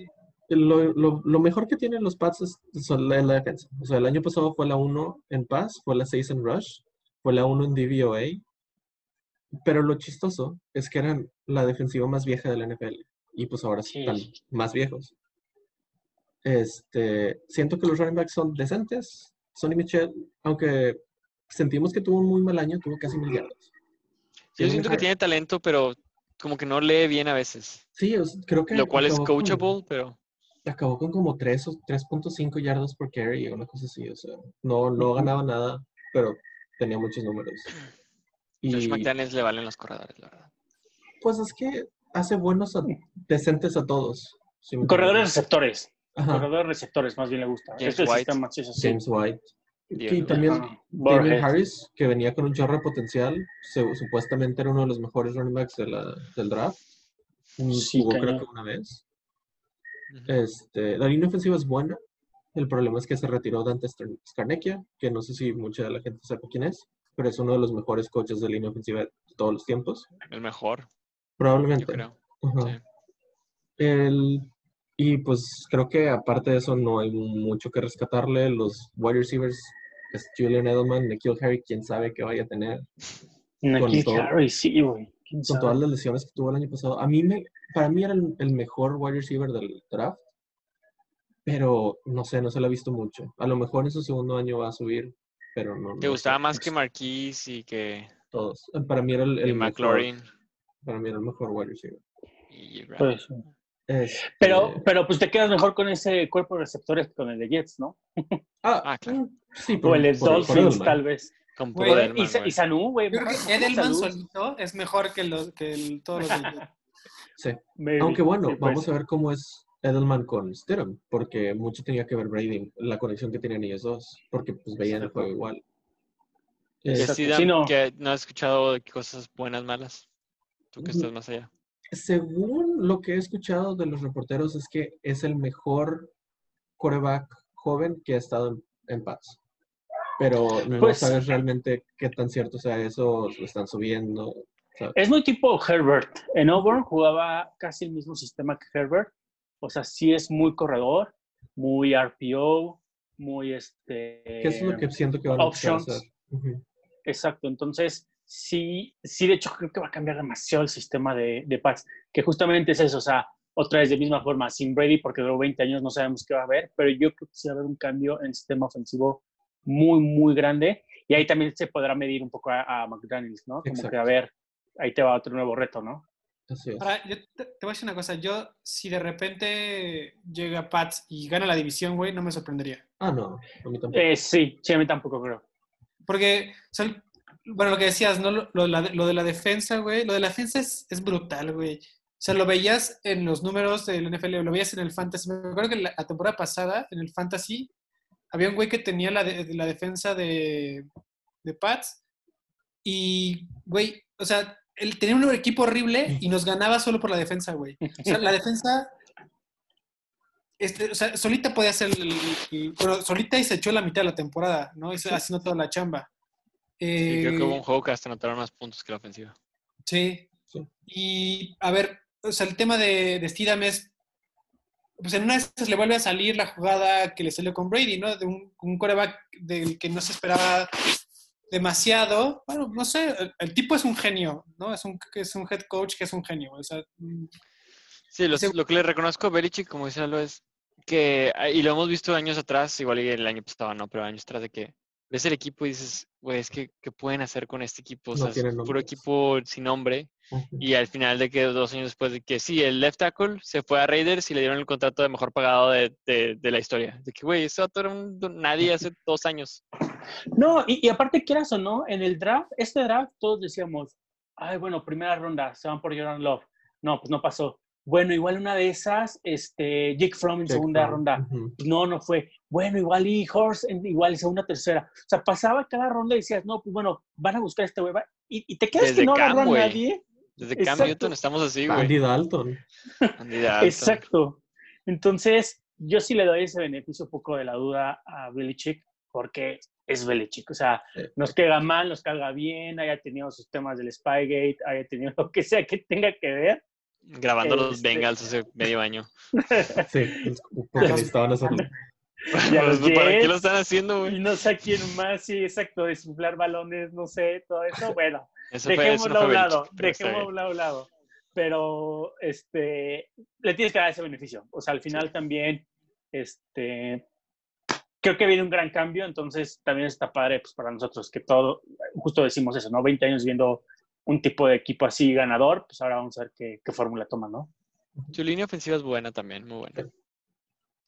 lo, lo, lo mejor que tienen los Pats es son la, la defensa. O sea, el año pasado fue la 1 en pass, fue la 6 en rush, fue la 1 en DVOA. Pero lo chistoso es que eran la defensiva más vieja de la NFL. Y pues ahora Sí. están más viejos. Este, siento que los running backs son decentes. Sonny Michel, aunque sentimos que tuvo un muy mal año, tuvo casi mil yardas. Yo siento que tiene talento, pero como que no lee bien a veces. Sí, o creo que Lo cual es acabó con- coachable, pero acabó con como 3 o 3.5 yardas por carry, una cosa así, o sea, no, no ganaba nada, pero tenía muchos números. Josh Y McDaniels le valen los corredores, la verdad. pues es que hace buenos, a- decentes a todos. ¿sí me Corredores receptores. Ajá, Corredores receptores, más bien le gusta. James Este White. sistema sí. James White. Y también Ajá. Burhead. Harris, que venía con un chorro de potencial, se- supuestamente era uno de los mejores running backs de la- del draft. Mm, Sí, Jugó creo que una vez. Este, la línea ofensiva es buena. El problema es que se retiró Dante Scar- Scarnecchia, que no sé si mucha de la gente sepa quién es, pero es uno de los mejores coaches de línea ofensiva de todos los tiempos. El mejor, yo Probablemente. creo. Ajá. Sí. El- y pues creo que aparte de eso no hay mucho que rescatarle. Los wide receivers es Julian Edelman, Nikhil Harry, quién sabe qué vaya a tener. Nakil todo- Harry, sí, güey. ¿Quién Con sabe? todas las lesiones que tuvo el año pasado. A mí me, para mí era el, el mejor wide receiver del draft. Pero no sé, no se lo ha visto mucho. A lo mejor en su segundo año va a subir, pero no. ¿Te no gustaba sé. más que Marquise y que Todos. Para mí era el, y el mejor. McLaurin? Para mí era el mejor wide receiver. Y? Pues, sí. Pero, Este, pero pues te quedas mejor con ese cuerpo de receptores que con el de Jets, ¿no? ah, Ah, claro. mm, sí, O por, el de Dolphins, tal vez. Con Güey, puro Y, Edelman, Sa- güey. y Sanu, güey. Creo que mejor- Edelman salud. solito es mejor que, los, que el- todos los Jets. Sí. Maybe. Aunque bueno, Sí, pues. vamos a ver cómo es Edelman con Stidham, porque mucho tenía que ver Brady, la conexión que tenían ellos dos, porque pues veían el juego igual. Que Eh, Exacto. sí, no. que no has escuchado cosas buenas, malas. Tú que estás más allá. según lo que he escuchado de los reporteros, es que es el mejor quarterback joven que ha estado en, en Pats. Pero no, no Pues- sabes realmente qué tan cierto sea eso, lo están subiendo. ¿sabes? Es muy tipo Herbert. En Auburn jugaba casi el mismo sistema que Herbert. O sea, sí es muy corredor, muy RPO, muy este. Eso es lo que siento que van a hacer. Ujú. Exacto. Entonces, sí, sí, de hecho, creo que va a cambiar demasiado el sistema de, de Pats. Que justamente es eso. O sea, otra vez de misma forma, sin Brady, porque duró 20 años, no sabemos qué va a haber, pero yo creo que sí va a haber un cambio en el sistema ofensivo muy, muy grande. Y ahí también se podrá medir un poco a, a McDaniels, ¿no? Como que, a ver, ahí te va otro nuevo reto, ¿no? Así es. Ahora, yo te, te voy a decir una cosa. Yo, si de repente llega Pats y gana la división, güey, no me sorprendería. Ah, no, a mí tampoco. Eh, sí, sí, a mí tampoco creo. Porque, o sea, bueno, lo que decías, ¿no? Lo, lo- lo de la defensa, güey. Lo de la defensa es, es brutal, güey. O sea, lo veías en los números del NFL, lo veías en el Fantasy. Me acuerdo que la, la temporada pasada, en el Fantasy, había un güey que tenía la, de- la defensa de, de Pats. Y, güey, o sea, él tenía un equipo horrible y nos ganaba solo por la defensa, güey. O sea, la [LAUGHS] defensa. Este, o sea, solita podía hacer. el- el- bueno, solita y se echó la mitad de la temporada, ¿no? Y se- haciendo toda la chamba. Sí, creo que hubo Eh, un juego que hasta anotaron más puntos que la ofensiva. Sí. Sí. Y a ver, o sea, el tema de, de Steedham es. Pues en una de esas le vuelve a salir la jugada que le salió con Brady, ¿no? De un, un coreback del que no se esperaba demasiado. Bueno, no sé, el, el tipo es un genio, ¿no? Es un, es un head coach que es un genio. O sea, mm, Sí, lo, que le reconozco a Belichick, como dice Lalo, es que, y lo hemos visto años atrás, igual el año pasado no, pero años atrás de que ves el equipo y dices, güey, es que, ¿qué pueden hacer con este equipo? O No sea, es puro equipo sin nombre. Y al final de que dos años después de que sí, el left tackle se fue a Raiders y le dieron el contrato de mejor pagado de, de- de la historia. De que, güey, ese vato era un nadie hace dos años. No, y, y aparte, quieras o no, en el draft, este draft, todos decíamos, ay, bueno, primera ronda, se van por Jordan Love. No, pues no pasó. Bueno, igual una de esas, este, Jake Fromm en Jake segunda Fromm, ronda. no, no fue. Bueno, igual y Horse, en- igual y segunda, tercera. O sea, pasaba cada ronda y decías, no, pues bueno, van a buscar a este güey. Y, y te quedas Desde que no Cam, agarró a nadie. Desde Cam Exacto. Newton estamos así, güey. Andy Dalton. [LAUGHS] Andy Dalton. Exacto. Entonces, yo sí le doy ese beneficio un poco de la duda a Belichick, porque es Belichick. O sea, Sí. nos queda mal, nos carga bien, haya tenido sus temas del Spygate, haya tenido [LAUGHS] lo que sea que tenga que ver. Grabando los Este- Bengals hace medio año. [LAUGHS] Sí, porque. Y a los ¿Para qué lo están haciendo, Y güey? no sé a quién más, sí, exacto, desinflar balones, no sé, todo eso. Bueno, Eso dejémoslo no a un lado, dejémoslo a un lado. Pero este, le tienes que dar ese beneficio. O sea, al final también, este, creo que viene un gran cambio, entonces también está padre pues, para nosotros que todo, justo decimos eso, ¿no? 20 años viendo un tipo de equipo así ganador, pues ahora vamos a ver qué, qué fórmula toma, ¿no? Su línea ofensiva es buena también, muy buena.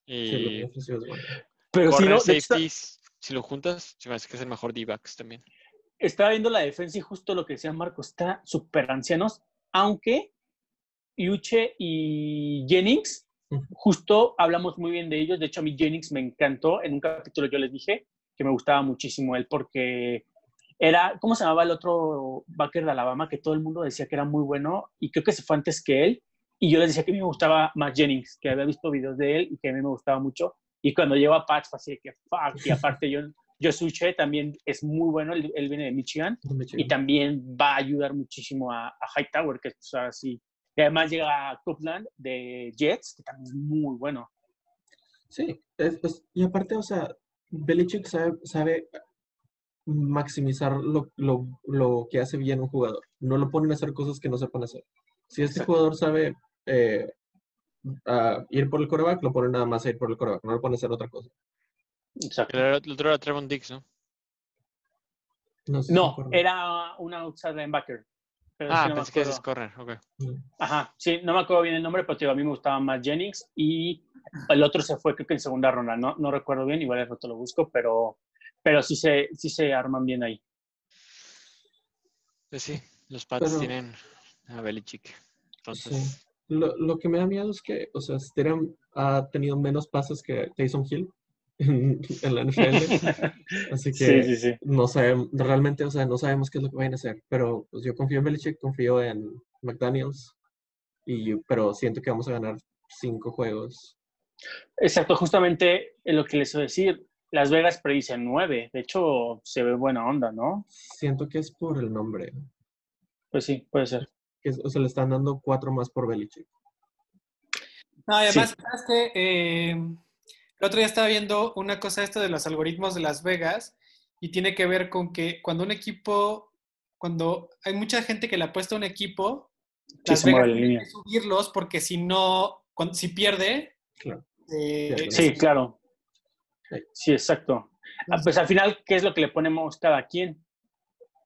Sí, lo que Y ofreció es bueno. Pero si no, está- lo juntas, se me hace que es el mejor D-backs también. estaba viendo la defensa y justo lo que decía Marco, está súper ancianos, aunque Yuche y Jennings, justo hablamos muy bien de ellos. De hecho, a mí Jennings me encantó. En un capítulo yo les dije que me gustaba muchísimo él porque era, ¿cómo se llamaba el otro backer de Alabama? Que todo el mundo decía que era muy bueno y creo que se fue antes que él. Y yo les decía que a mí me gustaba más Jennings, que había visto videos de él y que a mí me gustaba mucho. Y cuando llegó a Pats, así de que fuck. Y aparte, yo, Josuche también es muy bueno, él, él viene de Michigan No me y también va a ayudar muchísimo a, a Hightower, que es así. Y además llega a Copeland de Jets, que también es muy bueno. Sí, es- es- y aparte, o sea, Belichick sabe, sabe maximizar lo, lo, lo que hace bien un jugador. No lo ponen a hacer cosas que no sepan hacer. Si este Exacto. jugador sabe eh, a ir por el coreback, lo ponen nada más a ir por el coreback, no lo ponen a hacer otra cosa. Exacto. El, otro era Trevon Diggs, ¿no? No, sé si No, acuerdo. era un outside linebacker. pero Ah, sí no pensé que es corner. Ok. Ajá, sí, no me acuerdo bien el nombre, pero digo, a mí me gustaba más Jennings y el otro se fue creo que en segunda ronda, no, no recuerdo bien, igual el rato lo busco, pero, pero sí, se, sí se arman bien ahí. Pues sí, los Pats Pero- tienen a Belichick. Entonces, Sí. Lo, lo que me da miedo es que, o sea, Stidham ha tenido menos pases que Taysom Hill [LAUGHS] en, en la NFL. [LAUGHS] Así que Sí, sí, sí. no sabemos, realmente, o sea, no sabemos qué es lo que vayan a hacer. Pero pues yo confío en Belichick, confío en McDaniels. Y, pero siento que vamos a ganar cinco juegos. Exacto, justamente en lo que les iba a decir, Las Vegas predicen nueve, de hecho se ve buena onda, ¿no? Siento que es por el nombre. Pues sí, puede ser. Que es- o sea, le están dando cuatro más por Belichick. No, y Sí. además, ¿sabes qué? Eh, el otro día estaba viendo una cosa esto de los algoritmos de Las Vegas y tiene que ver con que cuando un equipo, cuando hay mucha gente que le apuesta a un equipo, Sí, Las Vegas tiene línea. que subirlos porque si no, cuando- si pierde, Claro. eh, Pierde. Sí, claro. Sí. Exacto. Ah, Pues al final, ¿qué es lo que le ponemos cada quien?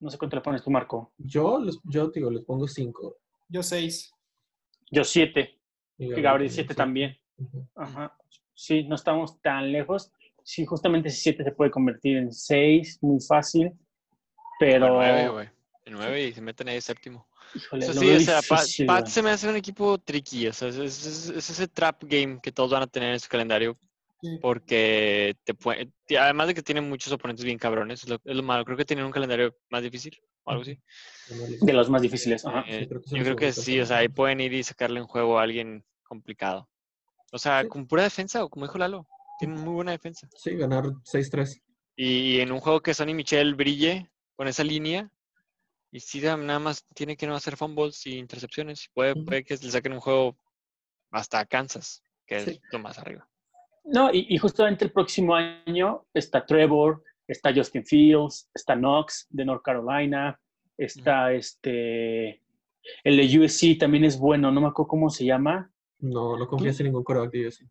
No sé cuánto le pones tú, Marco. Yo, les, yo digo, les pongo cinco. yo seis. Yo siete. Y Gabriel siete sí. también. Ajá. Sí, no estamos tan lejos. Sí, justamente ese 7 se puede convertir en 6, muy fácil. Pero. en nueve, güey. En nueve y se meten ahí de séptimo. Híjole, Eso sí, o sea, Pa- difícil, Pats güey. se me hace un equipo tricky. O sea, es, es- es- es ese trap game que todos van a tener en su calendario. Sí. Porque te puede, además de que tienen muchos oponentes bien cabrones, es lo, es lo malo. Creo que tienen un calendario más difícil o algo así. De los más difíciles. Ajá. Eh, creo que son yo creo que sí, o sea, ahí pueden ir y sacarle un juego a alguien complicado. O sea, Sí. con pura defensa, o como dijo Lalo, tienen muy buena defensa. Sí, ganar 6-3. Y, en un juego que Sonny Michel brille con esa línea, y sí, da- nada más tiene que no hacer fumbles y intercepciones. Puede, puede que le saquen un juego hasta Kansas, que es Sí. lo más arriba. No, y, y justamente el próximo año está Trevor, está Justin Fields, está Knox de North Carolina, está este. El de USC también es bueno, no me acuerdo cómo se llama. No, no confías en ningún coreback de USC.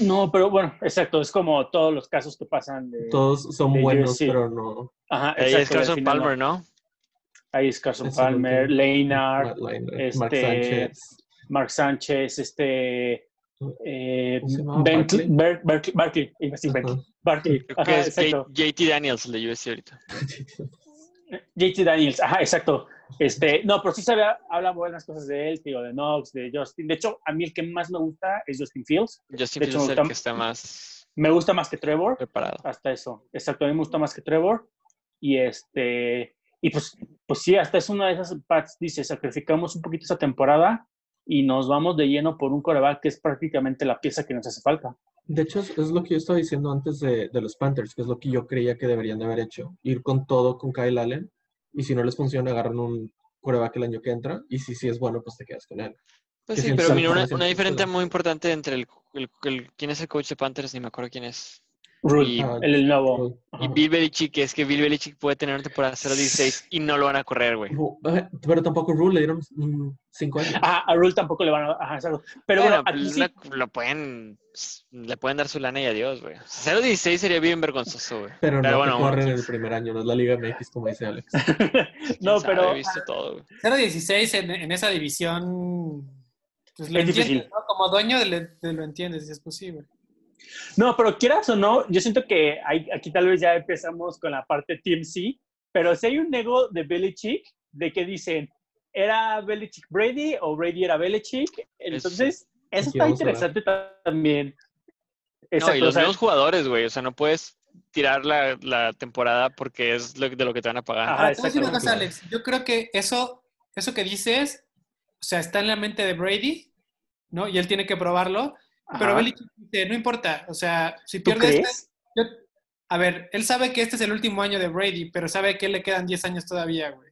No, pero bueno, exacto, es como todos los casos que pasan de. Todos son de buenos, USC. pero no. Ajá, Ahí es exacto, al Carson no. Palmer, ¿no? Ahí es Carson Es Palmer, Mark este, Sánchez. Mark Sánchez, este. Eh. JT Daniels, el de USC ahorita. [LAUGHS] JT Daniels, ajá, exacto. Este, no, pero sí sabe, habla buenas cosas de él, digo, de Knox, de Justin. De hecho, a mí el que más me gusta es Justin Fields. Justin De hecho, Fields es el que está más Me gusta más que Trevor, preparado. hasta eso. Exacto, a mí me gusta más que Trevor. Y este, y pues, pues sí, hasta es una de esas Pats, dice, sacrificamos un poquito esa temporada y nos vamos de lleno por un coreback que es prácticamente la pieza que nos hace falta. De hecho, es, lo que yo estaba diciendo antes de, de los Panthers, que es lo que yo creía que deberían de haber hecho. Ir con todo con Kyle Allen, y si no les funciona, agarran un coreback el año que entra, y si sí es bueno, pues te quedas con él. Pues sí, pero mira, una, diferencia muy importante entre el, el- el- quién es el coach de Panthers, ni me acuerdo quién es. Rule, Y- Ah, el, el nuevo. Y. Bill Belichick, es que Bill Belichick puede tener una temporada 0-16 y no lo van a correr, güey. Eh, Pero tampoco Rule le dieron mm, cinco años. Ajá, a Rule tampoco le van a. Ajá, exacto. Pero Bueno, aquí pues, sí- lo pueden, le pueden dar su lana y adiós, güey. 0-16 sería bien vergonzoso, güey. Pero no bueno, te corren en el primer año, no es la Liga MX, como dice Alex. [LAUGHS] no, sabe, pero He visto todo, güey. 0-16 en, en esa división. Pues lo Es entiendes, difícil. ¿no? Como dueño de, le- de lo entiendes, si es posible. No, pero quieras o no, yo siento que hay- aquí tal vez ya empezamos con la parte Team C, pero si hay un ego de Belichick de que dicen, ¿era Belichick Brady o Brady era Belichick? Entonces, eso Aquí está ver. interesante ta- también. No, y Exacto, o los sea, nuevos jugadores, güey. O sea, no puedes tirar la, la temporada porque es lo- de lo que te van a pagar. Ajá. Te voy a decir una exactamente. cosa, Alex. Yo creo que eso, eso que dices, o sea, está en la mente de Brady, ¿no? Y él tiene que probarlo. Pero. Belichick dice, no importa. O sea, si ¿Tú pierde este, yo- a ver, él sabe que este es el último año de Brady, pero sabe que le quedan 10 años todavía, güey.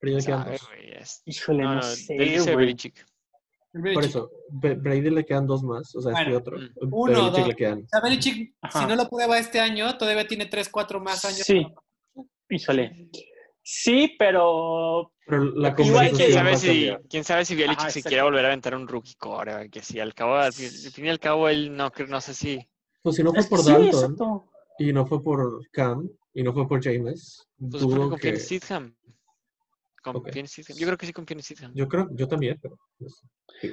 Pero ya quedan dos. güey, es- Híjole, No, no, no, sé, él dice güey. Por eso, Brady le quedan dos más, o sea, este Bueno, otro. mm. Uno, Belichick dos. le quedan. O sea, Belichick, Ajá. si no lo prueba este año, todavía tiene 3, 4 más años. Sí. Híjole. Sí, pero Pero la Igual ¿Quién que- sabe, si, quién sabe si Ajá, se quiera volver a aventar un rookie core, que si al cabo, al fin, y al cabo, él no, creo- no sé si. Pues si no fue por Dalton y no fue por Cam y no fue por James, Pues dudo confía en que... En Stidham. Yo creo que sí confío en Stidham. Yo creo, yo también, pero.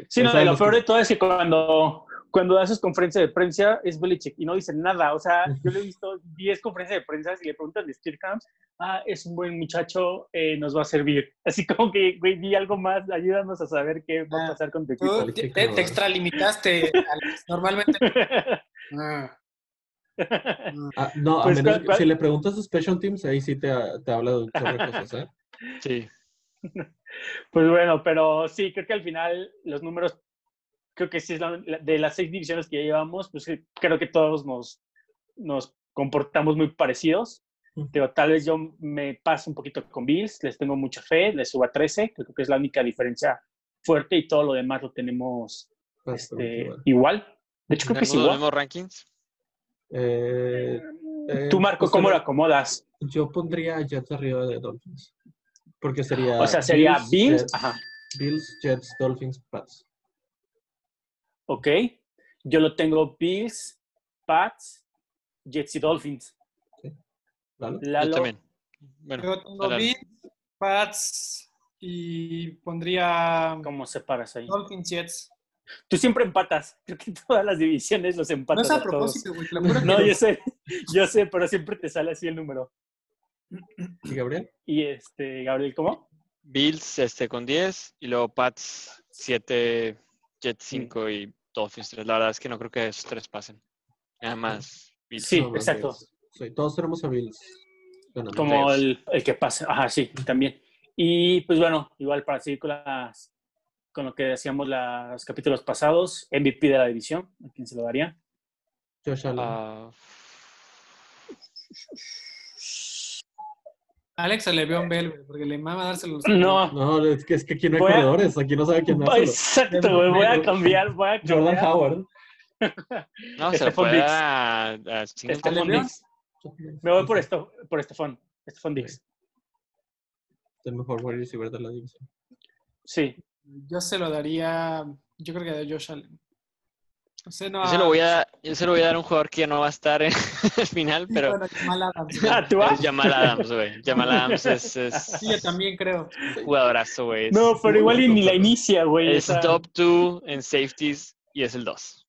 Sí, no, y lo peor que- de todo es que cuando, cuando haces conferencia de prensa es Belichick y no dice nada. O sea, yo le he visto 10 conferencias de prensa y le preguntan de Steve Camps, ah, es un buen muchacho, eh, nos va a servir. Así como que, güey, di algo más, ayúdanos a saber qué va a Ah, pasar con tu equipo. Te, te extralimitaste, Alex. Normalmente. [LAUGHS] Ah, ah. No, Pues, a menos ¿cuál- que- cuál- si le preguntas de Special Teams, ahí sí te, te habla de cosas, ¿eh? Sí. [LAUGHS] Pues bueno, pero sí, creo que al final los números, creo que sí es la- de las seis divisiones que ya llevamos, pues sí, creo que todos nos, nos comportamos muy parecidos. Pero tal vez yo me paso un poquito con Bills, les tengo mucha fe, les subo a 13, creo que es la única diferencia fuerte y todo lo demás lo tenemos este, igual. igual. De hecho, creo que es ¿Tenemos los igual. mismos rankings? Eh, eh, Tú, Marco, pues, ¿cómo lo acomodas? Yo pondría Jets arriba de Dolphins. Porque sería. O sea, sería Bills, Jets, ajá, Bills, Jets, Dolphins, Pats. Ok. Yo lo tengo Bills, Pats, Jets y Dolphins. Yo Lalo, también. Bueno, Yo tengo. Bills, Pats y pondría ¿cómo separas ahí? Dolphins Jets. Tú siempre empatas. Creo que en todas las divisiones los No empatas. es a propósito, güey. No, yo sé, yo sé, pero siempre te sale así el número. ¿Y Gabriel? Y este, Gabriel, ¿cómo? Bills este, con 10 y luego Pats 7, Jets 5 y Dolphins 3. La verdad es que no creo que esos tres pasen. Nada más Bills. Sí, No, exacto. Sí, todos tenemos a Bills. Como el, el que pasa. Ajá, sí, también. Y pues bueno, igual para seguir con las con lo que decíamos los capítulos pasados, MVP de la división, ¿a quién se lo daría? Josh Allen. Ah, Alex a Le'Veon Bell, güey, porque le mama dárselo. No, no, es que, es que aquí no hay Voy a- corredores. Aquí no sabe quién dárselo. exacto, güey, voy a cambiar, voy a [LAUGHS] Jordan cambiar. Howard. [LAUGHS] no, se Diggs. dar a, a. Stephon? Diggs. Me voy por esto, por Stephon, Stephon Diggs. El mejor wide receiver de la división. Sí, Yo se lo daría, yo creo que a Josh Allen. No. Yo se, lo voy a, yo se lo voy a dar a un jugador que ya no va a estar en [LAUGHS] el final, pero Bueno, Jamal Adams, güey. [LAUGHS] Ah, ¿tú vas? Jamal Adams, güey. Jamal Adams es, es Sí, yo también creo. un jugadorazo, güey. No, pero igual ni la inicia, güey. Es o sea, top 2 en safeties y es el 2.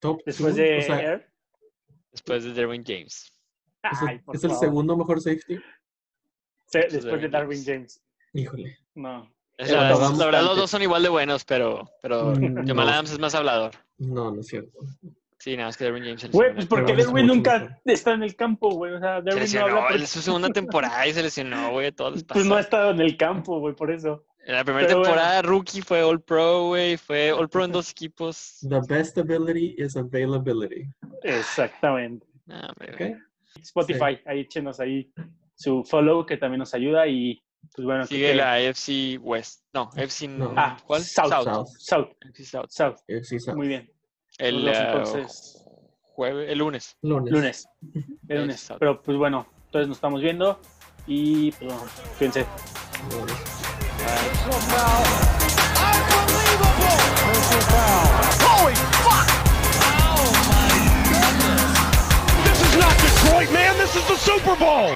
Top Después two, de o sea. Después de Derwin James. es, el, es segundo mejor safety. Sí, Después de después de Darwin Darwin James. Híjole. No. Es Eh, la, verdad, los dos son igual de buenos, pero, pero Mm, Jamal no. Adams es más hablador. No, no es cierto. Sí, nada más que Derwin James. se Güey, pues porque es mucho nunca está en el campo, güey. O sea, Se Darwin no habla por- es su [LAUGHS] segunda temporada y se lesionó, güey. les Pues no ha estado en el campo, güey, por eso. En la primera pero bueno. temporada, rookie fue All Pro, güey. Fue All Pro en dos equipos. The best ability is availability. Exactamente. Nah, hombre, ¿Ok? güey. Spotify, ahí échenos ahí su follow que también nos ayuda y pues bueno. Sigue la AFC West. No, AFC. No. Ah, ¿Cuál? South. South. South, South. South. Eh, sí, sa- Muy bien. El eh, entonces jueves, el lunes. Lunes. lunes. [LAUGHS] El lunes. South. Pero pues bueno, entonces nos estamos viendo y pues bueno. Holy fuck. Oh my goodness. This is not Detroit, man. This is the Super Bowl.